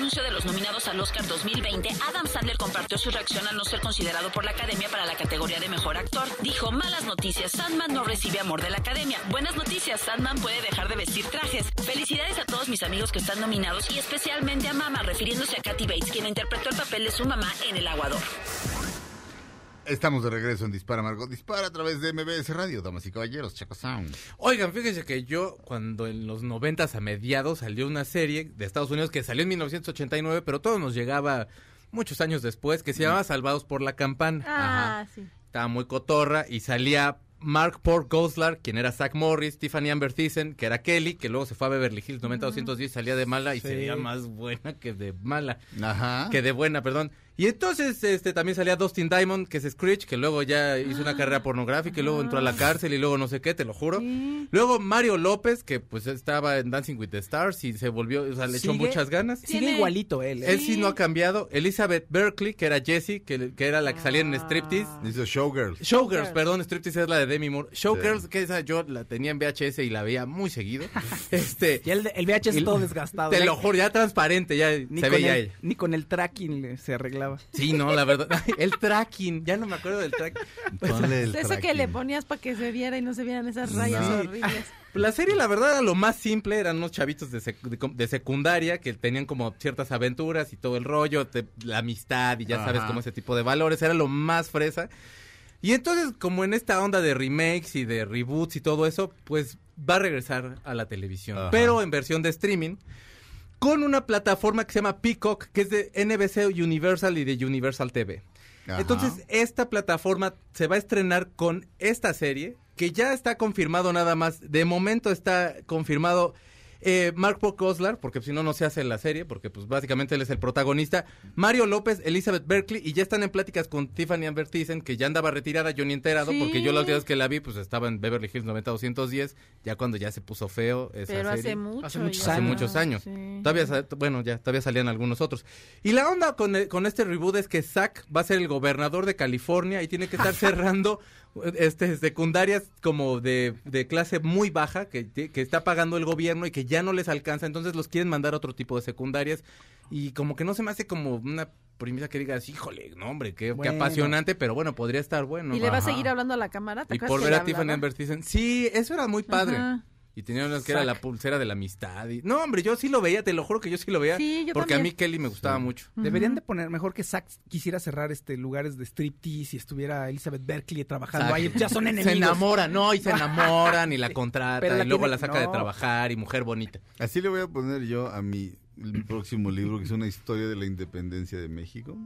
anuncio de los nominados al Oscar 2020, Adam Sandler compartió su reacción al no ser considerado por la Academia para la categoría de Mejor Actor. Dijo, malas noticias, Sandman no recibe amor de la Academia. Buenas noticias, Sandman puede dejar de vestir trajes. Felicidades a todos mis amigos que están nominados y especialmente a Mama, refiriéndose a Kathy Bates, quien interpretó el papel de su mamá en El Aguador. Estamos de regreso en Dispara Margot Dispara a través de MBS Radio, damas y caballeros, Chaco Sound. Oigan, fíjense que yo cuando en los noventas a mediados salió una serie de Estados Unidos que salió en 1989, pero todo nos llegaba muchos años después, que se llamaba Salvados por la Campana. Ah, sí. Estaba muy cotorra y salía Mark Port Goslar, quien era Zach Morris, Tiffany Amber Thiessen, que era Kelly, que luego se fue a Beverly Hills 90210, salía de mala y sería más buena que de mala. Ajá. Que de buena, perdón. Y entonces este también salía Dustin Diamond, que es Screech, que luego ya hizo una carrera pornográfica y luego entró a la cárcel y luego no sé qué, te lo juro. Luego Mario López, que pues estaba en Dancing with the Stars y se volvió, o sea, le echó muchas ganas. Sigue igualito él. ¿eh? Él sí no ha cambiado. Elizabeth Berkeley, que era Jessie, que, que era la que salía en ah. Striptease. Dice Showgirls. Showgirls, perdón, Striptease es la de Demi Moore. Showgirls, que esa yo la tenía en VHS y la veía muy seguido. este, y el, el VHS todo desgastado. Te ¿eh? lo juro, ya transparente, ya se veía Ni con el tracking se arreglaba. Sí, no, la el tracking, ya no me acuerdo del tracking. Pues, eso que le ponías para que se viera y no se vieran esas rayas horribles. La serie, la verdad, era lo más simple. Eran unos chavitos de, de, secundaria que tenían como ciertas aventuras y todo el rollo, la amistad y ya sabes, como ese tipo de valores. Era lo más fresa. Y entonces, como en esta onda de remakes y de reboots y todo eso, pues va a regresar a la televisión. Pero en versión de streaming con una plataforma que se llama Peacock, que es de NBC Universal y de Universal TV. Entonces, esta plataforma se va a estrenar con esta serie, que ya está confirmado nada más. De momento está confirmado eh, Mark Pocoslar, porque si no, no se hace la serie, porque pues básicamente él es el protagonista. Mario López, Elizabeth Berkeley, y ya están en pláticas con Tiffany Amber Thyssen, que ya andaba retirada, yo ni enterado, porque yo las días que la vi, pues estaba en Beverly Hills 90210, ya cuando ya se puso feo esa Pero hace mucho. Hace muchos años. Hace muchos años. Todavía, bueno, ya, todavía salían algunos otros. Y la onda con, con este reboot es que Zack va a ser el gobernador de California y tiene que estar cerrando este, secundarias como de, de clase muy baja que, que, está pagando el gobierno y que ya no les alcanza, entonces los quieren mandar a otro tipo de secundarias y como que no se me hace como una premisa que digas, híjole, no hombre, qué, apasionante, pero bueno, podría estar bueno. ¿Y le va a seguir hablando a la cámara? y por ver a Tiffany Amber sí, eso era muy padre. Y tenía unas que era la pulsera de la amistad. Y... No, hombre, yo sí lo veía, te lo juro que yo sí lo veía. porque a mí Kelly me gustaba mucho. Deberían de poner, mejor que Zack quisiera cerrar este lugares de striptease y estuviera Elizabeth Berkley trabajando ahí. Ya son enemigos. Se enamoran, no, y se enamoran y la contrata y luego la saca de trabajar y mujer bonita. Así le voy a poner yo a mi próximo libro, que es una historia de la independencia de México.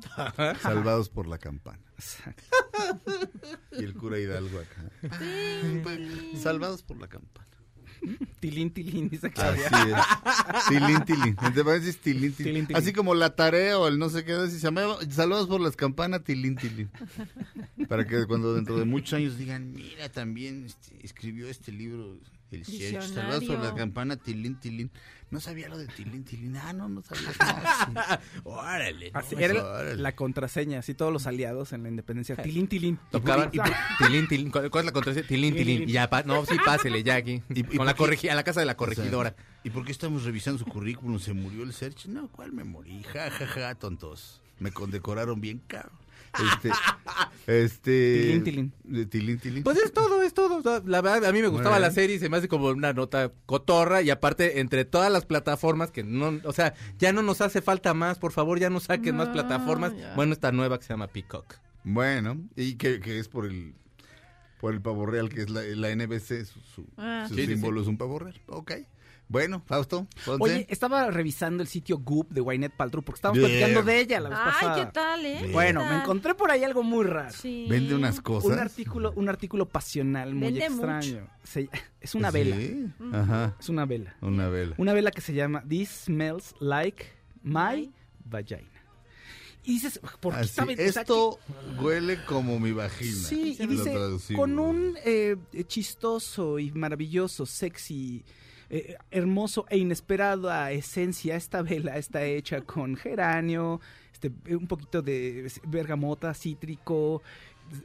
Salvados por la campana. y el cura Hidalgo acá. Salvados por la campana. tilín, tilín, dice Claudia. Así es. Tilín, tilín. ¿Te parece tilín, tilín, Así como la tarea o el no sé qué, si se llama, saludos por las campanas, tilín, tilín. Para que cuando dentro de muchos años digan, mira, también este, escribió este libro, el por la campana, tilín, tilín. No sabía lo de Tilín Tilín. Ah, no, no sabía. órale. era la contraseña, así todos los aliados en la independencia. Tilín Tilín. Tocaban. tilín Tilín. ¿Cuál es la contraseña? Tilín Tilín. Y ya, no, sí, pásele ya aquí. Y, con la corregi a la casa de la corregidora. ¿Y por qué estamos revisando su currículum? ¿Se murió el search? No, ¿cuál me morí? Ja, ja, ja, tontos. Me condecoraron bien caro. Este, este tilín, tilín. tilín, Pues es todo, es todo. La verdad, a mí me gustaba la serie y se me hace como una nota cotorra. Y aparte, entre todas las plataformas que no, o sea, ya no nos hace falta más. Por favor, ya no saquen más plataformas. Bueno, esta nueva que se llama Peacock. Bueno, y que, es por el por el pavo real, que es la, la NBC, su, ah. símbolo es un pavo real. Ok. Bueno, Fausto. Oye, estaba revisando el sitio Goop de Waynet Paltrow porque estábamos platicando de ella la vez Ay, ¿qué tal, eh? Bueno, me encontré por ahí algo muy raro. Vende unas cosas. Un artículo, un artículo pasional muy extraño. es una vela. Ajá. Es una vela. Una vela. Una vela que se llama This Smells Like My Vagina. Y dices, ¿por qué ah, Esto huele como mi vagina. Sí, y dice, con un eh, chistoso y maravilloso, sexy eh, hermoso e inesperada esencia. Esta vela está hecha con geranio, este, un poquito de bergamota, cítrico,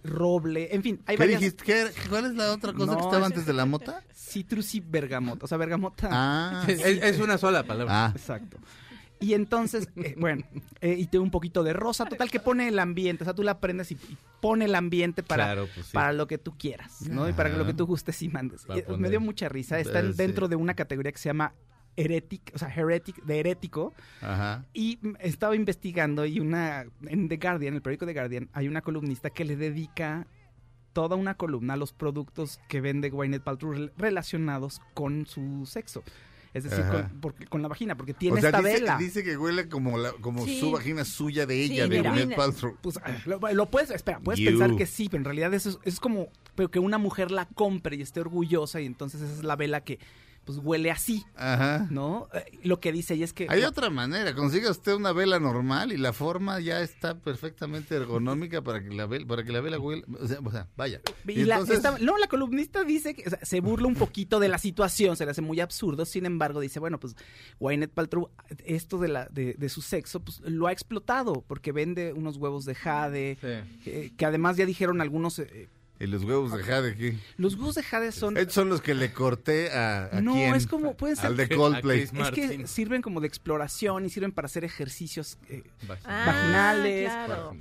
roble, en fin. Hay ¿Qué dijiste? ¿Cuál es la otra cosa que estaba antes de la mota? Citrus y bergamota, o sea, bergamota. Ah, es, una sola palabra. Ah. Exacto. Y entonces, eh, bueno, eh, y tiene un poquito de rosa, total que pone el ambiente, o sea, tú la prendes y, pone el ambiente para, pues para lo que tú quieras, ¿no? Y para lo que tú gustes y mandes. me dio mucha risa, está dentro de una categoría que se llama heretic, o sea, heretic, de herético. Ajá. Y estaba investigando y una, en The Guardian, el periódico The Guardian, hay una columnista que le dedica toda una columna a los productos que vende Gwyneth Paltrow relacionados con su sexo. Es decir, con, con, la vagina, porque tiene esta dice, vela. Dice que huele como, la, como su vagina suya de ella, de Gwyneth Paltrow. Pues, lo, puedes, espera, puedes pensar que sí, pero en realidad eso es, como pero que una mujer la compre y esté orgullosa y entonces esa es la vela que pues huele así, Ajá. ¿no? Eh, lo que dice ella es que... Hay otra manera, consiga usted una vela normal y la forma ya está perfectamente ergonómica para que la vela, para que la vela huele, o sea, vaya. Y, la, no, la columnista dice que se burla un poquito de la situación, se le hace muy absurdo, sin embargo dice, bueno, pues Wynette Paltrow, esto de, la, de, su sexo, pues lo ha explotado, porque vende unos huevos de jade, eh, que además ya dijeron algunos... Eh, ¿Y los huevos de jade qué? Los huevos de jade son... Estos son los que le corté a, No, es como... Pueden ser... Al de Coldplay. Es que sirven como de exploración y sirven para hacer ejercicios eh, ah, vaginales.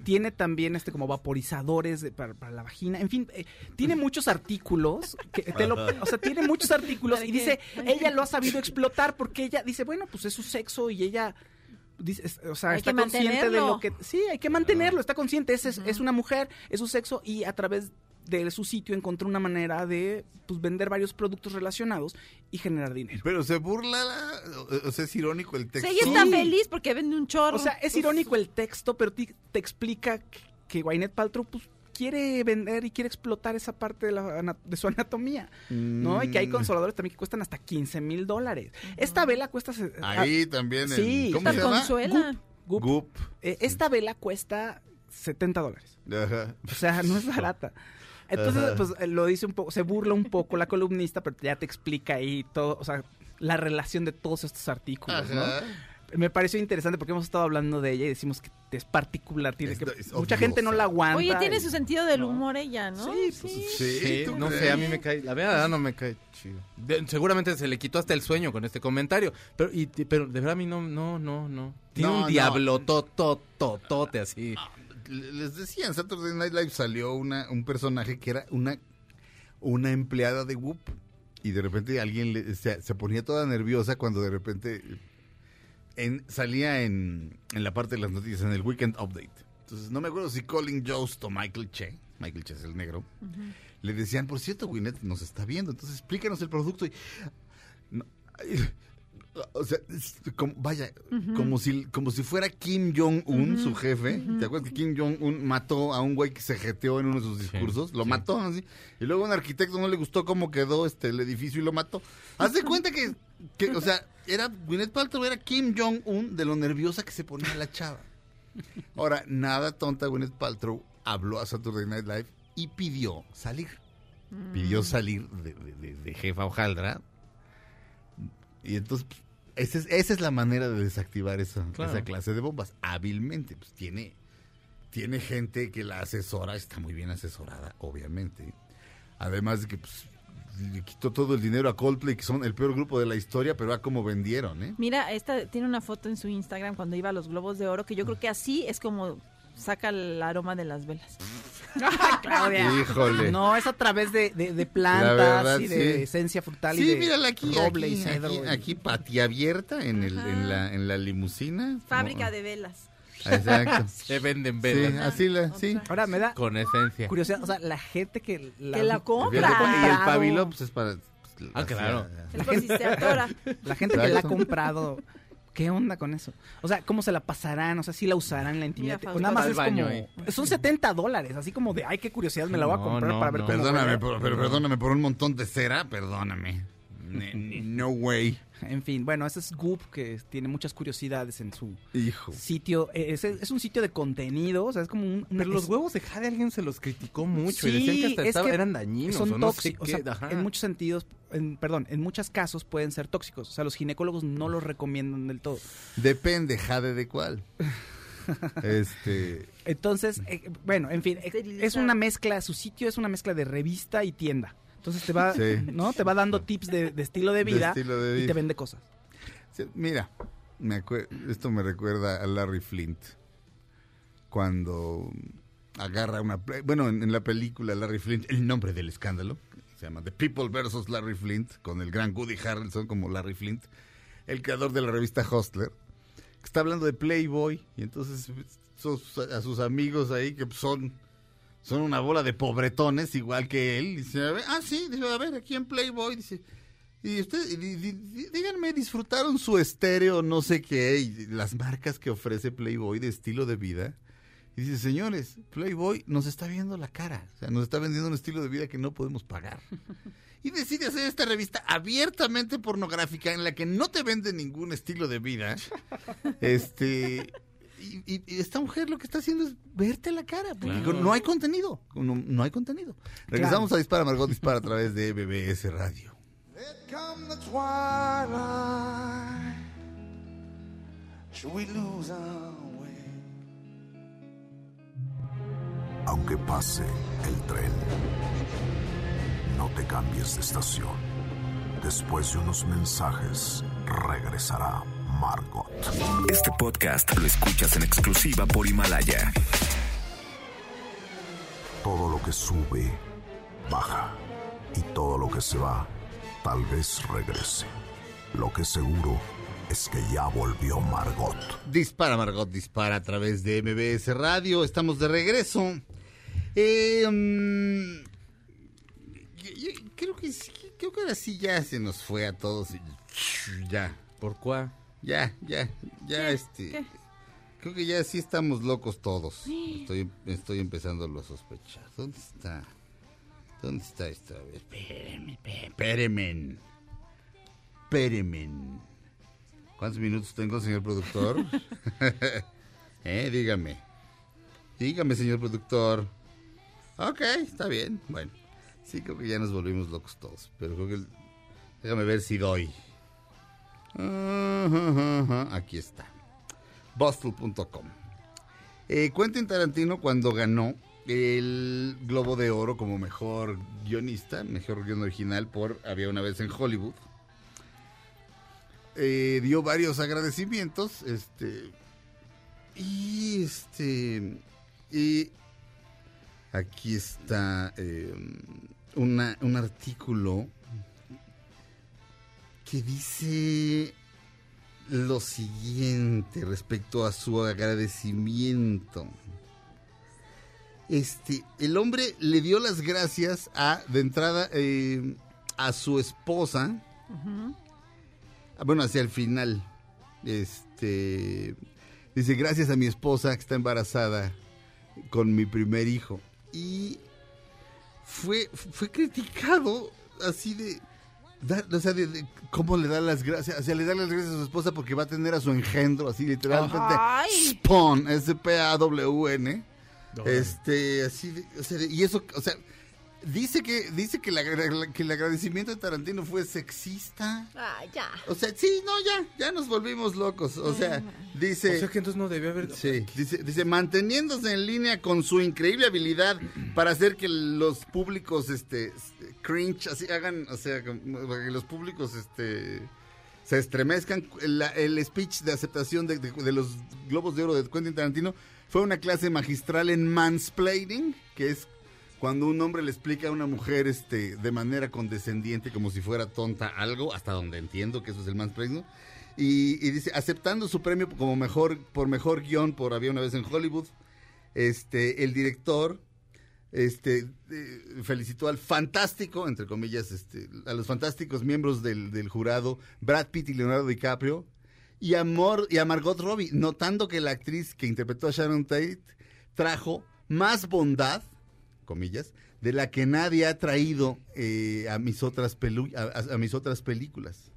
Tiene también este como vaporizadores para, la vagina. En fin, eh, tiene muchos artículos. Que te lo, o sea, tiene muchos artículos y dice, ella lo ha sabido explotar porque ella dice, bueno, pues es su sexo y ella dice, o sea, está consciente de lo que sí, hay que mantenerlo, está consciente, es, es, una mujer, es su sexo y a través de su sitio encontró una manera de pues, vender varios productos relacionados y generar dinero. Pero se burla, o sea, es irónico el texto. Sí, ella está feliz porque vende un chorro. O sea, es irónico el texto, pero te, explica que Gwyneth Paltrow pues, quiere vender y quiere explotar esa parte de, la, de su anatomía, ¿no? Y que hay mm. consoladores también que cuestan hasta 15 mil dólares. Esta vela cuesta... Ahí también. Sí. ¿Cómo se llama? Goop. Eh, esta vela cuesta 70 dólares. O sea, no es barata. Entonces, pues lo dice un poco, se burla un poco la columnista, pero ya te explica ahí todo, o sea, la relación de todos estos artículos, ¿no? Me pareció interesante porque hemos estado hablando de ella y decimos que es particular, tiene que mucha gente no la aguanta. Oye, tiene su sentido del humor ella, ¿no? Sí, pues, sí. no sé, a mí me cae, la verdad no me cae chido. seguramente se le quitó hasta el sueño con este comentario, pero y, pero de verdad a mí no no no no. Tiene un diablo totototote así. Les decía, en Saturday Night Live salió una, un personaje que era una, una empleada de Whoop. Y de repente alguien se, ponía toda nerviosa cuando de repente en, salía en, en, la parte de las noticias, en el Weekend Update. Entonces, no me acuerdo si Colin Jost o Michael Che, Michael Che es el negro, le decían, por cierto, Gwyneth nos está viendo, entonces explícanos el producto. Y, o sea, como, vaya, como si como si fuera Kim Jong-un, su jefe. ¿Te acuerdas que Kim Jong-un mató a un güey que se jeteó en uno de sus discursos? lo mató así. Y luego un arquitecto no le gustó cómo quedó este el edificio y lo mató. Haz de cuenta que, que o sea, era Gwyneth Paltrow era Kim Jong-un de lo nerviosa que se ponía la chava. Ahora, nada tonta Gwyneth Paltrow habló a Saturday Night Live y pidió salir. Pidió mm. salir de, de, de jefa hojaldra y entonces, esa es, esa es la manera de desactivar esa, esa clase de bombas. Hábilmente, pues tiene, tiene gente que la asesora, está muy bien asesorada, obviamente. Además de que pues, le quitó todo el dinero a Coldplay, que son el peor grupo de la historia, pero a cómo vendieron, ¿eh? Mira, esta tiene una foto en su Instagram cuando iba a los Globos de Oro, que yo creo que así es como saca el aroma de las velas. Claudia. Híjole. No, es a través de, de, plantas y de esencia frutal sí, y de mírala aquí, aquí, aquí, aquí, patio abierta en, el, en, la, en la limusina. Fábrica de velas. Exacto. Se venden velas. Sí, así la, sí. Ahora me da con esencia. Curiosidad, o sea, la gente que la, que la compra. Y el pabilo pues es para pues, Ah, claro. La gente, la gente que la ha comprado ¿Qué onda con eso? O sea, ¿cómo se la pasarán? O sea, ¿sí la usarán en la intimidad? o nada más es como... Eh. Son 70 dólares, así como de, ay, qué curiosidad, me la voy a comprar para ver cómo Perdóname, pero, perdóname por un montón de cera, perdóname. No way. En fin, bueno, ese es Goop que tiene muchas curiosidades en su sitio. Es, es, un sitio de contenido, o sea, es como un... Pero los huevos de Jade alguien se los criticó mucho y decían que hasta eran dañinos. Son tóxicos. en muchos sentidos, en, perdón, en muchos casos pueden ser tóxicos. O sea, los ginecólogos no los recomiendan del todo. Depende, Jade, de cuál. este... Entonces, eh, bueno, en fin, es una mezcla, su sitio es una mezcla de revista y tienda. Entonces te va, ¿no? Te va dando tips de, estilo de vida y te vende cosas. mira, me esto me recuerda a Larry Flint. Cuando agarra una... Bueno, en, la película Larry Flint, el nombre del escándalo, se llama The People versus Larry Flint, con el gran Woody Harrelson como Larry Flint, el creador de la revista Hustler, que está hablando de Playboy, y entonces a sus amigos ahí que son son una bola de pobretones igual que él. Dice, ah, sí, dice, a ver, aquí en Playboy, dice, y usted, díganme, ¿disfrutaron su estéreo no sé qué? Y las marcas que ofrece Playboy de estilo de vida. Y dice, señores, Playboy nos está viendo la cara, o sea, nos está vendiendo un estilo de vida que no podemos pagar. Y decide hacer esta revista abiertamente pornográfica en la que no te vende ningún estilo de vida. Este, y, esta mujer lo que está haciendo es verte la cara, porque no hay contenido, no, hay contenido. Regresamos a Dispara, Margot Dispara a través de BBS Radio. Aunque pase el tren, no te cambies de estación. Después de unos mensajes, regresará Margot. Este podcast lo escuchas en exclusiva por Himalaya. Todo lo que sube, baja. Y todo lo que se va, tal vez regrese. Lo que seguro es que ya volvió Margot. Dispara, Margot, dispara a través de MBS Radio. Estamos de regreso. Eh, mm, creo que creo que ahora sí ya se nos fue a todos. Ya. ¿Por cuál? Ya, ya, ya, este. Creo que ya sí estamos locos todos. Estoy, estoy empezando a sospechar. ¿Dónde está? ¿Dónde está esto? Espérenme, espérenme. Espérenme. ¿Cuántos minutos tengo, señor productor? eh, dígame. Dígame, señor productor. Ok, está bien. Bueno, sí, creo que ya nos volvimos locos todos. Pero creo que. Déjame ver si doy. Aquí está. Bustle.com. Eh, Quentin Tarantino cuando ganó el Globo de Oro como mejor guionista, mejor guion original por Había una vez en Hollywood. Eh, dio varios agradecimientos, este y este y aquí está eh, un artículo que dice lo siguiente respecto a su agradecimiento. Este, el hombre le dio las gracias a, de entrada, eh, a su esposa. Bueno, hacia el final. Este, dice, gracias a mi esposa que está embarazada con mi primer hijo. Y fue, fue criticado así de o sea, de, cómo le da las gracias, o sea, le da las gracias a su esposa porque va a tener a su engendro, así literalmente. Spawn, S-P-A-W-N. Este, así, o sea, y eso, o sea, Dice que dice que, la, que el agradecimiento de Tarantino fue sexista. Ah, ya. O sea, sí, no, ya, ya nos volvimos locos. O sea, dice. O sea que entonces no debió haber. Sí, dice, dice manteniéndose en línea con su increíble habilidad para hacer que los públicos, este, cringe, así hagan, o sea, que los públicos, este, se estremezcan. el speech de aceptación de, de los globos de oro de Quentin Tarantino fue una clase magistral en mansplaining, que es cuando un hombre le explica a una mujer este de manera condescendiente como si fuera tonta algo, hasta donde entiendo que eso es el mansplaining, y, y dice, aceptando su premio como mejor, por mejor guion por Había una vez en Hollywood, este, el director este eh, felicitó al fantástico, entre comillas, este, a los fantásticos miembros del, jurado, Brad Pitt y Leonardo DiCaprio, y a, y a Margot Robbie, notando que la actriz que interpretó a Sharon Tate trajo más bondad comillas, de la que nadie ha traído eh, a, mis otras a, mis otras películas.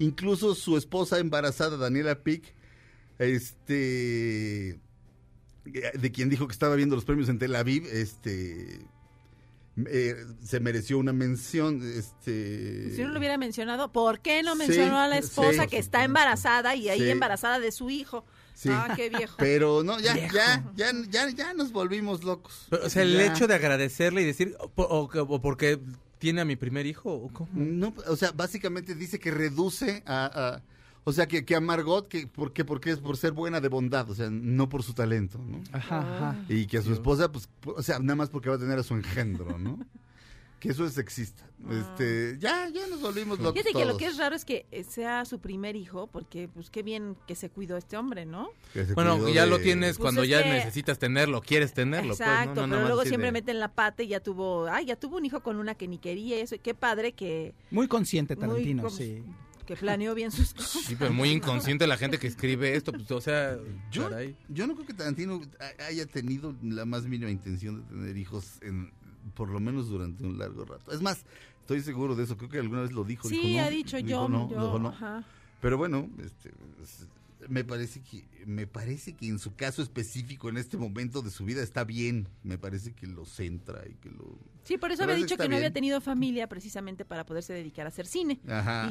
Incluso su esposa embarazada, Daniela Pick, este, de quien dijo que estaba viendo los premios en Tel Aviv, este, eh, se mereció una mención. Este... Si no lo hubiera mencionado, ¿por qué no mencionó a la esposa que está embarazada y ahí embarazada de su hijo? Ah, qué viejo. Pero no, ya, ya, ya, ya, ya nos volvimos locos. o sea, el hecho de agradecerle y decir, o, porque tiene a mi primer hijo, ¿o cómo? No, o sea, básicamente dice que reduce a, o sea, que, que a Margot, que, ¿por qué? Porque es por ser buena de bondad, o sea, no por su talento, ¿no? Ajá, ajá. Y que a su esposa, pues, o sea, nada más porque va a tener a su engendro, ¿no? Que eso es sexista. Ah. Este, ya, ya nos volvimos locos. Fíjate que lo que es raro es que sea su primer hijo, porque pues qué bien que se cuidó este hombre, ¿no? Bueno, ya lo tienes pues cuando ya necesitas tenerlo, quieres tenerlo. Pues, Exacto, pero luego siempre meten la pata y ya tuvo, ay, ya tuvo un hijo con una que ni quería, eso, qué padre que... Muy consciente Tarantino, sí. que planeó bien sus cosas. Sí, pero muy inconsciente la gente que escribe esto, pues, o sea, yo, yo no creo que Tarantino haya tenido la más mínima intención de tener hijos en por lo menos durante un largo rato. Es más, estoy seguro de eso, creo que alguna vez lo dijo. Sí, ha dicho yo, no, Pero bueno, este, me parece que me parece que en su caso específico en este momento de su vida está bien. Me parece que lo centra y que lo sí por eso había dicho que, no había tenido familia precisamente para poderse dedicar a hacer cine.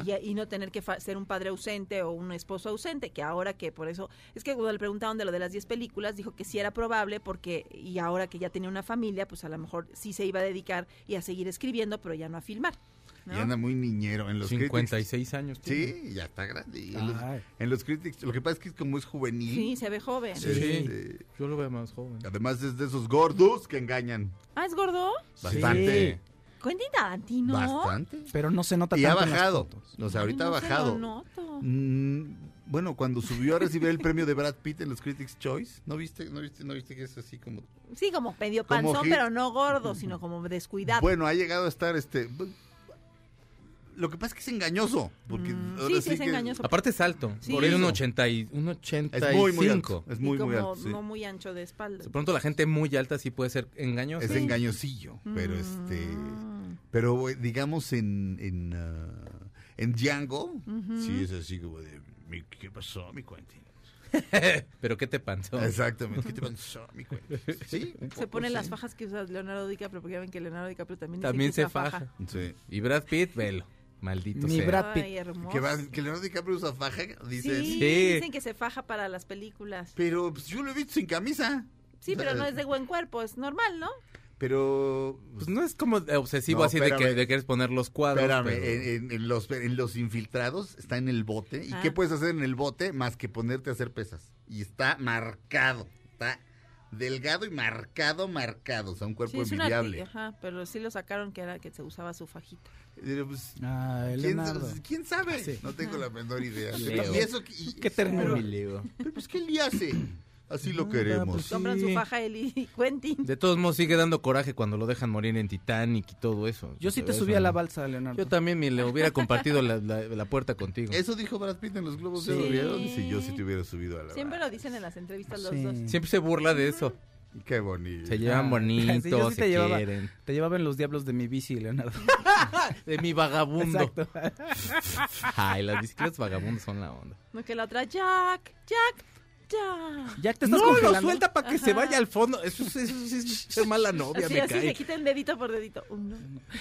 Y, y, no tener que ser un padre ausente o un esposo ausente que ahora que por eso es que cuando le preguntaron de lo de las 10 películas dijo que sí era probable porque y ahora que ya tenía una familia pues a lo mejor sí se iba a dedicar y a seguir escribiendo pero ya no a filmar y anda muy niñero. En los 56 años. Sí, ya está grande. En los, críticos, lo que pasa es que como es juvenil. Sí, se ve joven. Sí, este, yo lo veo más joven. Además es de esos gordos que engañan. Ah, ¿es gordo? Bastante. Sí. Tarantino. Bastante. Pero no se nota y tanto ha bajado. O sea, ahorita ha bajado. Mm, bueno, cuando subió a recibir el premio de Brad Pitt en los Critics Choice, ¿no viste, no viste, no viste que es así como Sí, como medio panzón, pero no gordo, sino como descuidado. Bueno, ha llegado a estar este lo que pasa es que es engañoso. Porque mm. sí, sí, es engañoso. Aparte es alto. por ahí un, 80 y, un 85. Es muy, muy alto. Es muy, muy alto. No muy ancho de espalda. De pronto la gente muy alta sí puede ser engañosa. Es engañosillo. Pero este. Mm. Pero digamos en. En, uh, en Django. Sí, es así como de. ¿Qué pasó, mi Quentin? ¿Pero qué te pasó? Exactamente, ¿qué te pasó, mi Quentin? Sí, se ponen las fajas que usa Leonardo DiCaprio, porque ya ven que Leonardo DiCaprio también, también se, faja. Sí. Y Brad Pitt, velo. Maldito Ni sea. Brad Pitt. que, que Leonardo DiCaprio usa faja, dicen. Sí, dicen que se faja para las películas. Pero pues, yo lo he visto sin camisa. Sí, pero no es de buen cuerpo, es normal, ¿no? Pero pues no es como obsesivo así de que de quieres poner los cuadros. Espérame, en, los, en los infiltrados está en el bote. ¿Y qué ah. puedes hacer en el bote más que ponerte a hacer pesas? Y está marcado, está delgado y marcado, marcado, o sea, un cuerpo sí, ajá, pero sí lo sacaron que era que se usaba su fajita. Pues, ah, ¿quién, ¿quién, sabe? No tengo la menor idea. Y eso, ¿Qué término? Pero, pues, ¿qué le hace? Así lo queremos. Pues Compran su faja Eli y Quentin. De todos modos sigue dando coraje cuando lo dejan morir en Titanic y todo eso. Yo sí te subí a la balsa, Leonardo. Yo también me le hubiera compartido la, la, puerta contigo. Eso dijo Brad Pitt en los Globos de Oro. Si yo sí te hubiera subido a la Siempre lo dicen en las entrevistas los dos. Siempre se burla de eso. Qué bonito. Se llevan bonitos, sí, te llevaba, quieren. Te llevaban los diablos de mi bici, Leonardo. de mi vagabundo. Exacto. Ay, las bicicletas vagabundos son la onda. No, que la otra, Jack, Jack, ya te estás no, lo suelta para que se vaya al fondo. Eso, eso, es ser mala novia, así, me así cae. se quiten dedito por dedito.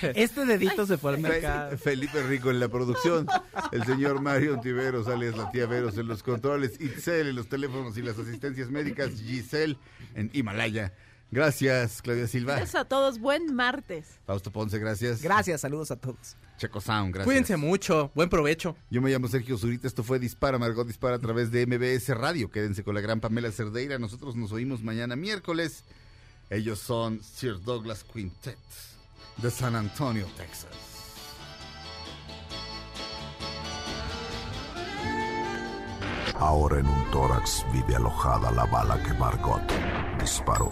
Este dedito se fue al mercado. Felipe Rico en la producción. El señor Mario Tiveros, alias la tía Veros en los controles. Itzel en los teléfonos y las asistencias médicas. Giselle en Himalaya. Gracias, Claudia Silva. Gracias a todos. Buen martes. Fausto Ponce, gracias. Gracias, saludos a todos. Checo Sound, gracias. Cuídense mucho, buen provecho. Yo me llamo Sergio Zurita, esto fue Dispara, Margot Dispara a través de MBS Radio. Quédense con la gran Pamela Cerdeira, nosotros nos oímos mañana miércoles. Ellos son Sir Douglas Quintet de San Antonio, Texas. Ahora en un tórax vive alojada la bala que Margot disparó.